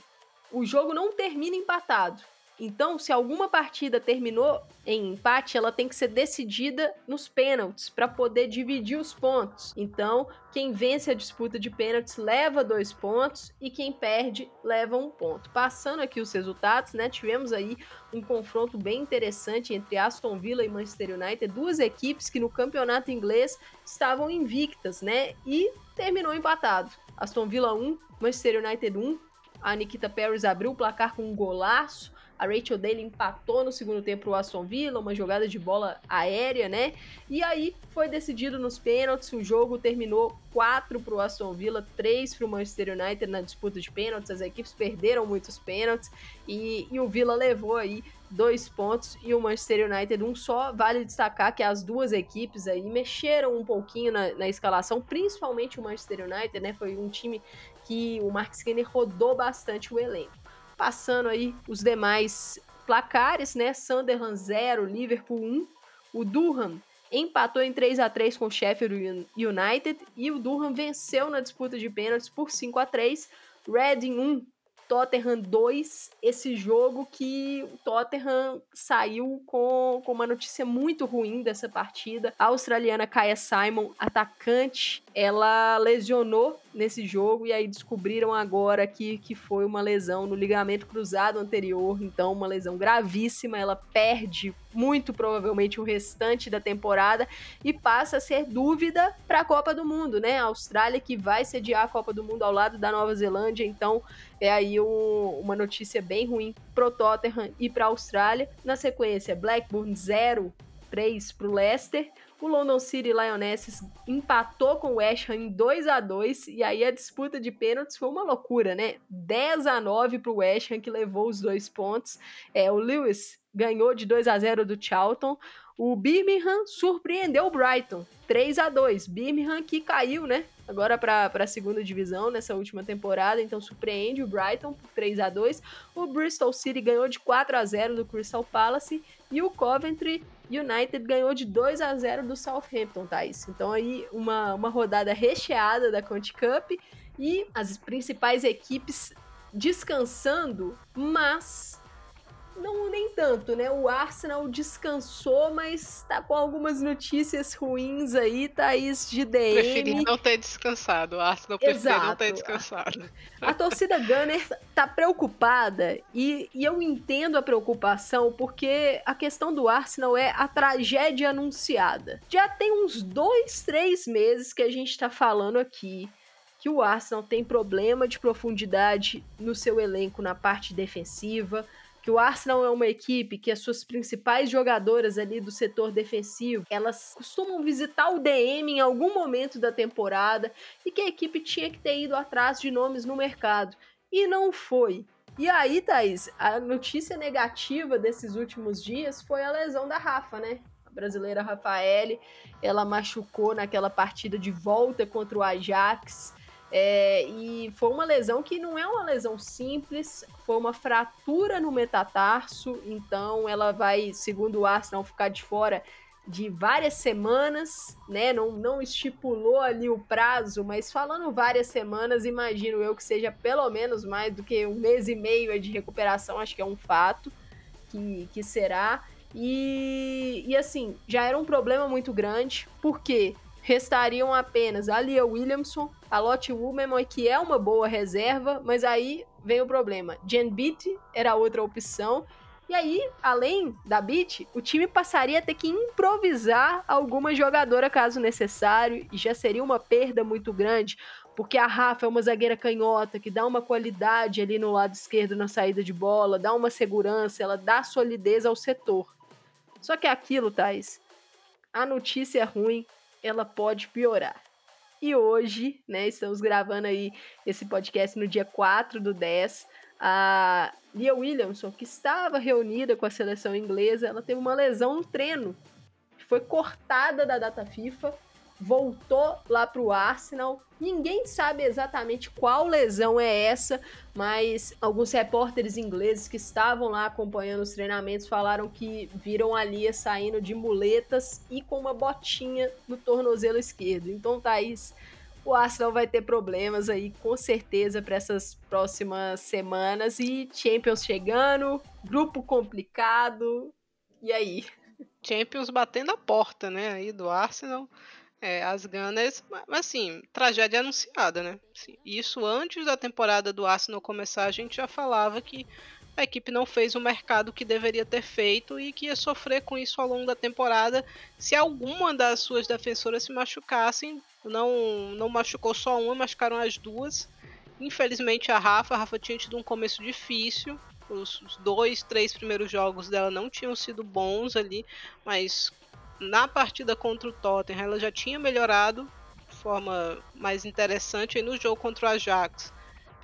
o jogo não termina empatado. Então, se alguma partida terminou em empate, ela tem que ser decidida nos pênaltis para poder dividir os pontos. Então, quem vence a disputa de pênaltis leva dois pontos e quem perde leva um ponto. Passando aqui os resultados, né? Tivemos aí um confronto bem interessante entre Aston Villa e Manchester United, duas equipes que no campeonato inglês estavam invictas, né? E terminou empatado. Aston Villa 1, Manchester United 1. A Nikita Paris abriu o placar com um golaço. A Rachel Daly empatou no segundo tempo o Aston Villa, uma jogada de bola aérea, né? E aí foi decidido nos pênaltis. O jogo terminou 4 para o Aston Villa, 3 para o Manchester United na disputa de pênaltis. As equipes perderam muitos pênaltis e, e o Villa levou aí dois pontos e o Manchester United um só. Vale destacar que as duas equipes aí mexeram um pouquinho na, na escalação, principalmente o Manchester United, né? Foi um time que o Mark Skinner rodou bastante o elenco. Passando aí os demais placares, né? Sunderland 0, Liverpool 1. O Durham empatou em 3 a 3 com o Sheffield United e o Durham venceu na disputa de pênaltis por 5 a 3. Reading 1, Tottenham 2, esse jogo que o Tottenham saiu com, com uma notícia muito ruim dessa partida. A australiana Kaya Simon, atacante, ela lesionou nesse jogo e aí descobriram agora que, que foi uma lesão no ligamento cruzado anterior, então uma lesão gravíssima, ela perde muito provavelmente o restante da temporada e passa a ser dúvida para a Copa do Mundo, né? A Austrália que vai sediar a Copa do Mundo ao lado da Nova Zelândia, então é aí um, uma notícia bem ruim pro Tottenham e para a Austrália. Na sequência, Blackburn 0 3 para o Leicester, o London City Lionesses empatou com o West Ham em 2 a 2 e aí a disputa de pênaltis foi uma loucura, né? 10 a 9 para o West Ham que levou os dois pontos. É, o Lewis ganhou de 2 a 0 do Charlton. O Birmingham surpreendeu o Brighton, 3 a 2 Birmingham que caiu, né? Agora para a segunda divisão nessa última temporada, então surpreende o Brighton por 3 a 2 O Bristol City ganhou de 4 a 0 do Crystal Palace e o Coventry United ganhou de 2 a 0 do Southampton, Thais. Então aí uma, uma rodada recheada da Conte Cup e as principais equipes descansando, mas não nem tanto, né? O Arsenal descansou, mas tá com algumas notícias ruins aí, Thaís de DM. Preferi não ter descansado. O Arsenal preferiu não ter descansado. A, a torcida Gunner tá preocupada e, e eu entendo a preocupação porque a questão do Arsenal é a tragédia anunciada. Já tem uns dois, três meses que a gente tá falando aqui que o Arsenal tem problema de profundidade no seu elenco na parte defensiva, que o Arsenal é uma equipe que as suas principais jogadoras ali do setor defensivo, elas costumam visitar o DM em algum momento da temporada e que a equipe tinha que ter ido atrás de nomes no mercado. E não foi. E aí, Thaís, a notícia negativa desses últimos dias foi a lesão da Rafa, né? A brasileira Rafaele, ela machucou naquela partida de volta contra o Ajax. É, e foi uma lesão que não é uma lesão simples, foi uma fratura no metatarso, então ela vai, segundo o Arsenal, ficar de fora de várias semanas, né? Não, não estipulou ali o prazo, mas falando várias semanas, imagino eu que seja pelo menos mais do que um mês e meio de recuperação, acho que é um fato que, que será. E, e assim, já era um problema muito grande, porque restariam apenas a Lia Williamson, a Lotte Woman, que é uma boa reserva, mas aí vem o problema. Jen Beat era outra opção, E aí, além da beat, o time passaria a ter que improvisar alguma jogadora caso necessário, e já seria uma perda muito grande, porque a Rafa é uma zagueira canhota que dá uma qualidade ali no lado esquerdo na saída de bola, dá uma segurança, ela dá solidez ao setor. Só que é aquilo, Thais, a notícia é ruim, ela pode piorar. E hoje, né, estamos gravando aí esse podcast no dia 4 do 10. A Lia Williamson, que estava reunida com a seleção inglesa, ela teve uma lesão no treino. Foi cortada da data FIFA voltou lá para o Arsenal. Ninguém sabe exatamente qual lesão é essa, mas alguns repórteres ingleses que estavam lá acompanhando os treinamentos falaram que viram a Lia saindo de muletas e com uma botinha no tornozelo esquerdo. Então, Thaís, o Arsenal vai ter problemas aí, com certeza, para essas próximas semanas. E Champions chegando, grupo complicado. E aí? Champions batendo a porta, né, aí do Arsenal. É, as Gunners, assim, tragédia anunciada, né? Assim, isso antes da temporada do Arsenal começar, a gente já falava que a equipe não fez o mercado que deveria ter feito e que ia sofrer com isso ao longo da temporada se alguma das suas defensoras se machucassem. Não, não machucou só uma, machucaram as duas. Infelizmente a Rafa, a Rafa tinha tido um começo difícil. Os dois, três primeiros jogos dela não tinham sido bons ali, mas na partida contra o Tottenham ela já tinha melhorado de forma mais interessante aí no jogo contra o Ajax.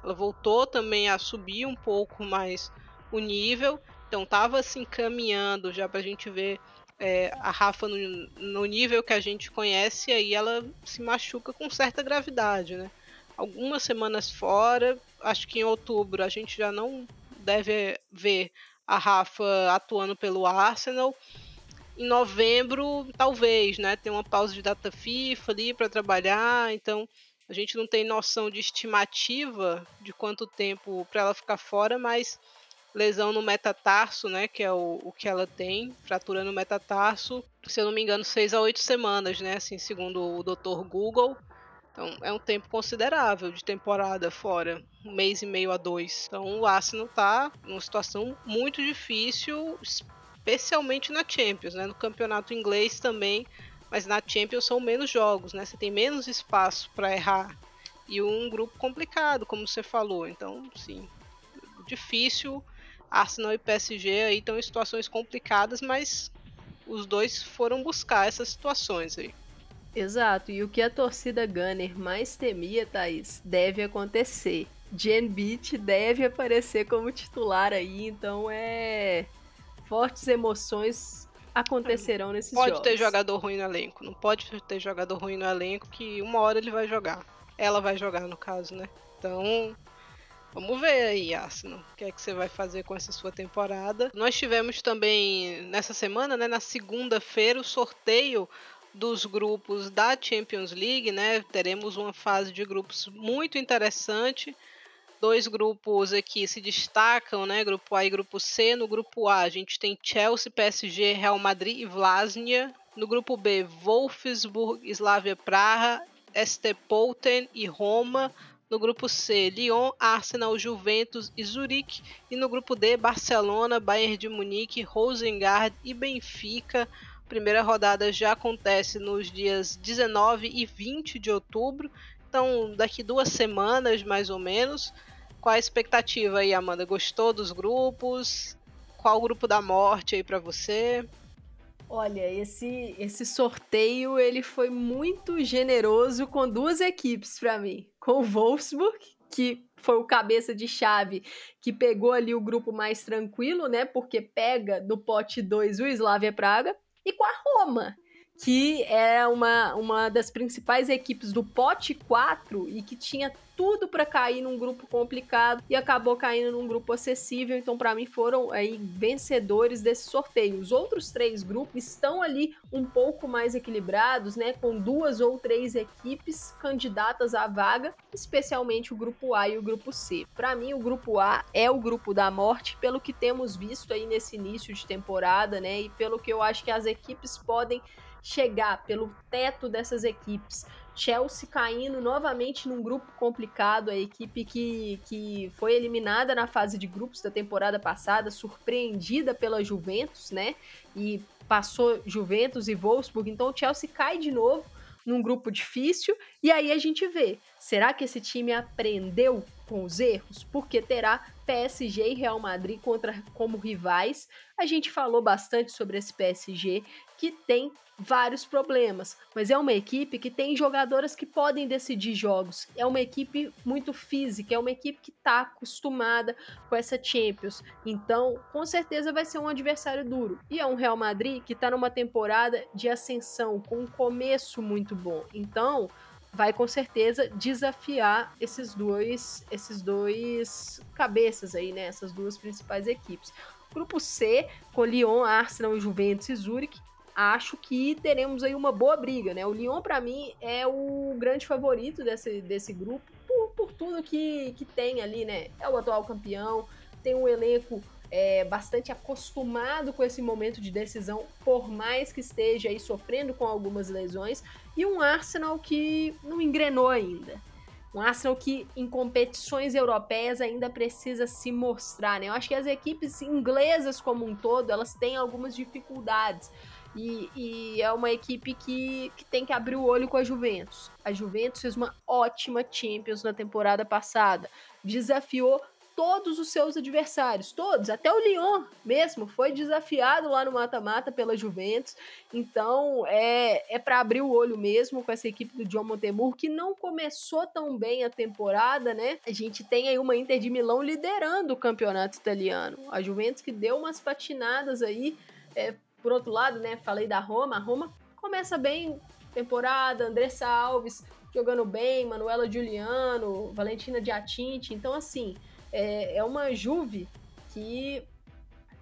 Ela voltou também a subir um pouco mais o nível, então estava se encaminhando já para a gente ver é, a Rafa no, no, nível que a gente conhece, e aí ela se machuca com certa gravidade, né? Algumas semanas fora, acho que em outubro a gente já não deve ver a Rafa atuando pelo Arsenal em novembro, talvez, né? Tem uma pausa de data FIFA ali para trabalhar, então a gente não tem noção de estimativa de quanto tempo para ela ficar fora, mas lesão no metatarso, né, que é o, o que ela tem, fratura no metatarso, se eu não me engano, seis a oito semanas, né, assim, segundo o Dr. Google. Então é um tempo considerável de temporada fora, um mês e meio a dois. Então o Arsenal está numa situação muito difícil, especialmente na Champions, né? No campeonato inglês também, mas na Champions são menos jogos, né? Você tem menos espaço para errar e um grupo complicado, como você falou. Então, sim, difícil. Arsenal e PSG aí estão em situações complicadas, mas os dois foram buscar essas situações aí. Exato, e o que a torcida Gunner mais temia, Thaís, deve acontecer. Jen Beat deve aparecer como titular aí, então é fortes emoções acontecerão nesses pode jogos. Pode ter jogador ruim no elenco, não pode ter jogador ruim no elenco que uma hora ele vai jogar. Ela vai jogar no caso, né? Então, Vamos ver aí, Arsenal, o que é que você vai fazer com essa sua temporada. Nós tivemos também nessa semana, né, na segunda-feira, o sorteio dos grupos da Champions League, né? Teremos uma fase de grupos muito interessante dois grupos aqui se destacam, né? Grupo A e Grupo C. No grupo A, a gente tem Chelsea, PSG, Real Madrid e Vlasnia. No grupo B, Wolfsburg, Slavia Praha, ST Polten e Roma. No grupo C, Lyon, Arsenal, Juventus e Zurique. E no grupo D, Barcelona, Bayern de Munique, Rosengard e Benfica. A primeira rodada já acontece nos dias 19 e 20 de outubro. Então, daqui duas semanas, mais ou menos. Qual a expectativa aí, Amanda? Gostou dos grupos? Qual o grupo da morte aí para você? Olha, esse esse sorteio ele foi muito generoso com duas equipes para mim, com o Wolfsburg, que foi o cabeça de chave que pegou ali o grupo mais tranquilo, né? Porque pega do pote 2 o Slavia Praga e com a Roma, que é uma, uma das principais equipes do pote 4 e que tinha tudo para cair num grupo complicado e acabou caindo num grupo acessível. Então, para mim, foram aí vencedores desse sorteio. Os outros três grupos estão ali um pouco mais equilibrados, né? Com duas ou três equipes candidatas à vaga, especialmente o grupo A e o grupo C. Para mim, o grupo A é o grupo da morte, pelo que temos visto aí nesse início de temporada, né? E pelo que eu acho que as equipes podem chegar pelo teto dessas equipes Chelsea caindo novamente num grupo complicado, a equipe que, que foi eliminada na fase de grupos da temporada passada, surpreendida pela Juventus, né? E passou Juventus e Wolfsburg, então o Chelsea cai de novo num grupo difícil, e aí a gente vê, será que esse time aprendeu com os erros? Porque terá PSG e Real Madrid contra como rivais. A gente falou bastante sobre esse PSG que tem vários problemas, mas é uma equipe que tem jogadoras que podem decidir jogos. É uma equipe muito física, é uma equipe que está acostumada com essa Champions. Então, com certeza vai ser um adversário duro. E é um Real Madrid que está numa temporada de ascensão, com um começo muito bom. Então, vai com certeza desafiar esses dois, esses dois cabeças aí, né? Essas duas principais equipes. Grupo C, com Lyon, Arsenal, Juventus e Zurich acho que teremos aí uma boa briga, né? O Lyon, para mim, é o grande favorito desse, desse grupo, por, por tudo que, que tem ali, né? É o atual campeão, tem um elenco é, bastante acostumado com esse momento de decisão, por mais que esteja aí sofrendo com algumas lesões, e um Arsenal que não engrenou ainda. Um Arsenal que em competições europeias ainda precisa se mostrar, né? Eu acho que as equipes inglesas como um todo, elas têm algumas dificuldades. E, e, é uma equipe que, que tem que abrir o olho com a Juventus. A Juventus fez uma ótima Champions na temporada passada. Desafiou todos os seus adversários, todos, até o Lyon mesmo foi desafiado lá no mata-mata pela Juventus. Então é, é para abrir o olho mesmo com essa equipe do John Montemur que não começou tão bem a temporada, né? A gente tem aí uma Inter de Milão liderando o campeonato italiano. A Juventus que deu umas patinadas aí, é, por outro lado, né, falei da Roma, a Roma começa bem temporada, Andressa Alves jogando bem, Manuela Giuliano, Valentina Diatinte, então assim, é, é uma Juve que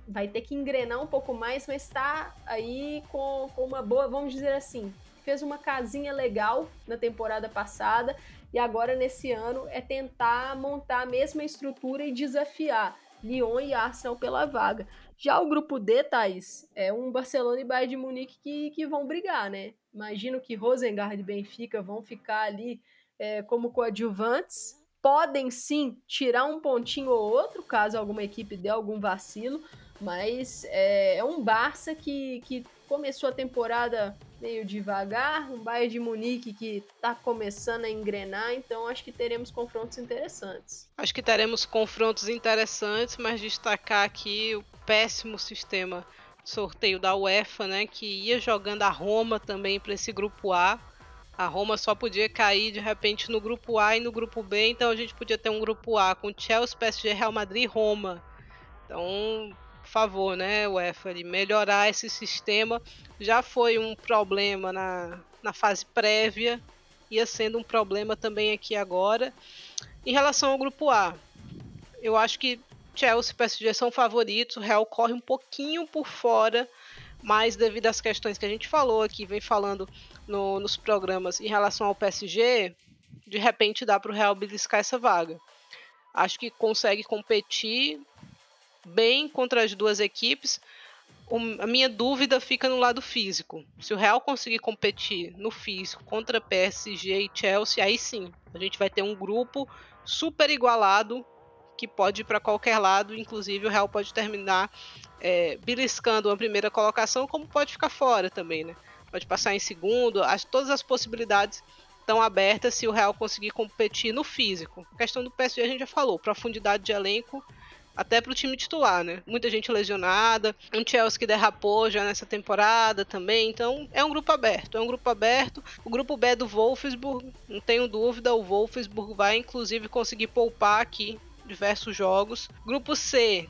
vai ter que engrenar um pouco mais, mas está aí com, com uma boa, vamos dizer assim, fez uma casinha legal na temporada passada e agora nesse ano é tentar montar a mesma estrutura e desafiar Lyon e Arsenal pela vaga. Já o grupo D, Thaís, é um Barcelona e Bayern de Munique que, que vão brigar, né? Imagino que Rosengard e Benfica vão ficar ali é, como coadjuvantes. Podem sim tirar um pontinho ou outro, caso alguma equipe dê algum vacilo, mas é, é um Barça que, que começou a temporada meio devagar, um Bayern de Munique que está começando a engrenar, então acho que teremos confrontos interessantes. Acho que teremos confrontos interessantes, mas destacar aqui o péssimo sistema sorteio da UEFA, né, que ia jogando a Roma também para esse grupo A. A Roma só podia cair de repente no grupo A e no grupo B, então a gente podia ter um grupo A com Chelsea, PSG, Real Madrid e Roma. Então, por favor, né, UEFA, melhorar esse sistema. Já foi um problema na, na fase prévia, ia sendo um problema também aqui agora. Em relação ao grupo A, eu acho que Chelsea e PSG são favoritos, o Real corre um pouquinho por fora, mas devido às questões que a gente falou aqui, vem falando no, nos programas em relação ao PSG, de repente dá para o Real beliscar essa vaga. Acho que consegue competir bem contra as duas equipes. O, a minha dúvida fica no lado físico. Se o Real conseguir competir no físico contra PSG e Chelsea, aí sim, a gente vai ter um grupo super igualado que pode ir para qualquer lado, inclusive o Real pode terminar é, beliscando uma primeira colocação, como pode ficar fora também, né? Pode passar em segundo, as, todas as possibilidades estão abertas se o Real conseguir competir no físico. A questão do PSG a gente já falou, profundidade de elenco até para o time titular, né? Muita gente lesionada, um Chelsea que derrapou já nessa temporada também, então é um grupo aberto, é um grupo aberto. O grupo B é do Wolfsburg, não tenho dúvida, o Wolfsburg vai inclusive conseguir poupar aqui diversos jogos. Grupo C,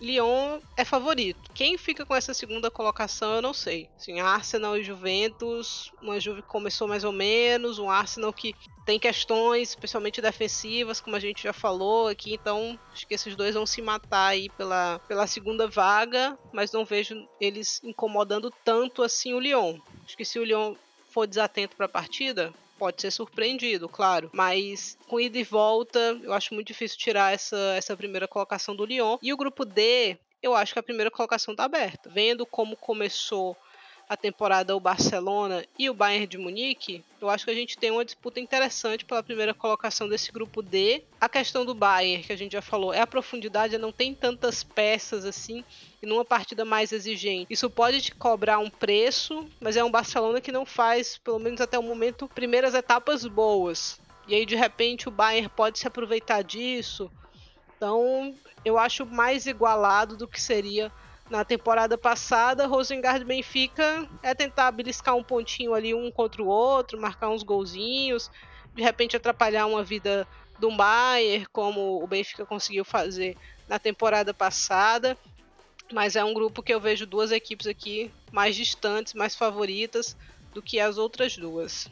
Lyon é favorito. Quem fica com essa segunda colocação eu não sei. Assim, Arsenal e Juventus, uma Juve que começou mais ou menos, um Arsenal que tem questões, especialmente defensivas, como a gente já falou aqui, então acho que esses dois vão se matar aí pela, pela segunda vaga, mas não vejo eles incomodando tanto assim o Lyon. Acho que se o Lyon for desatento para a partida, pode ser surpreendido, claro. Mas com ida e volta, eu acho muito difícil tirar essa, essa primeira colocação do Lyon. E o grupo D, eu acho que a primeira colocação está aberta. Vendo como começou a temporada o Barcelona e o Bayern de Munique, eu acho que a gente tem uma disputa interessante pela primeira colocação desse grupo D. A questão do Bayern, que a gente já falou, é a profundidade, não tem tantas peças assim, e numa partida mais exigente. Isso pode te cobrar um preço, mas é um Barcelona que não faz, pelo menos até o momento, primeiras etapas boas. E aí, de repente, o Bayern pode se aproveitar disso. Então, eu acho mais igualado do que seria na temporada passada, Rosengard Benfica é tentar beliscar um pontinho ali um contra o outro, marcar uns golzinhos, de repente atrapalhar uma vida do Bayern, como o Benfica conseguiu fazer na temporada passada. Mas é um grupo que eu vejo duas equipes aqui mais distantes, mais favoritas do que as outras duas.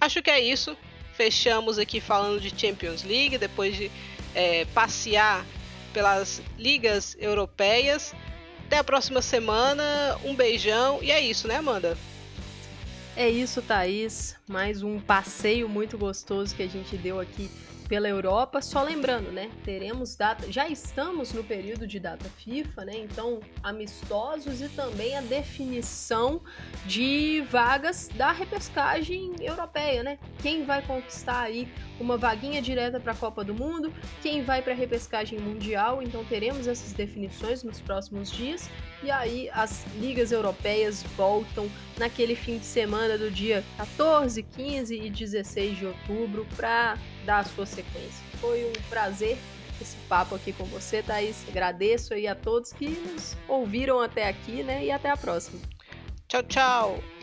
Acho que é isso. Fechamos aqui falando de Champions League, depois de é, passear pelas ligas europeias. Até a próxima semana. Um beijão. E é isso, né, Amanda? É isso, Thaís. Mais um passeio muito gostoso que a gente deu aqui pela Europa. Só lembrando, né? Teremos data. Já estamos no período de data FIFA, né? Então, amistosos e também a definição de vagas da repescagem europeia, né? Quem vai conquistar aí uma vaguinha direta para a Copa do Mundo, quem vai para a repescagem mundial. Então, teremos essas definições nos próximos dias. E aí, as ligas europeias voltam naquele fim de semana do dia 14, 15 e 16 de outubro para dar a sua sequência. Foi um prazer esse papo aqui com você, Thaís. Agradeço aí a todos que nos ouviram até aqui, né? E até a próxima. Tchau, tchau.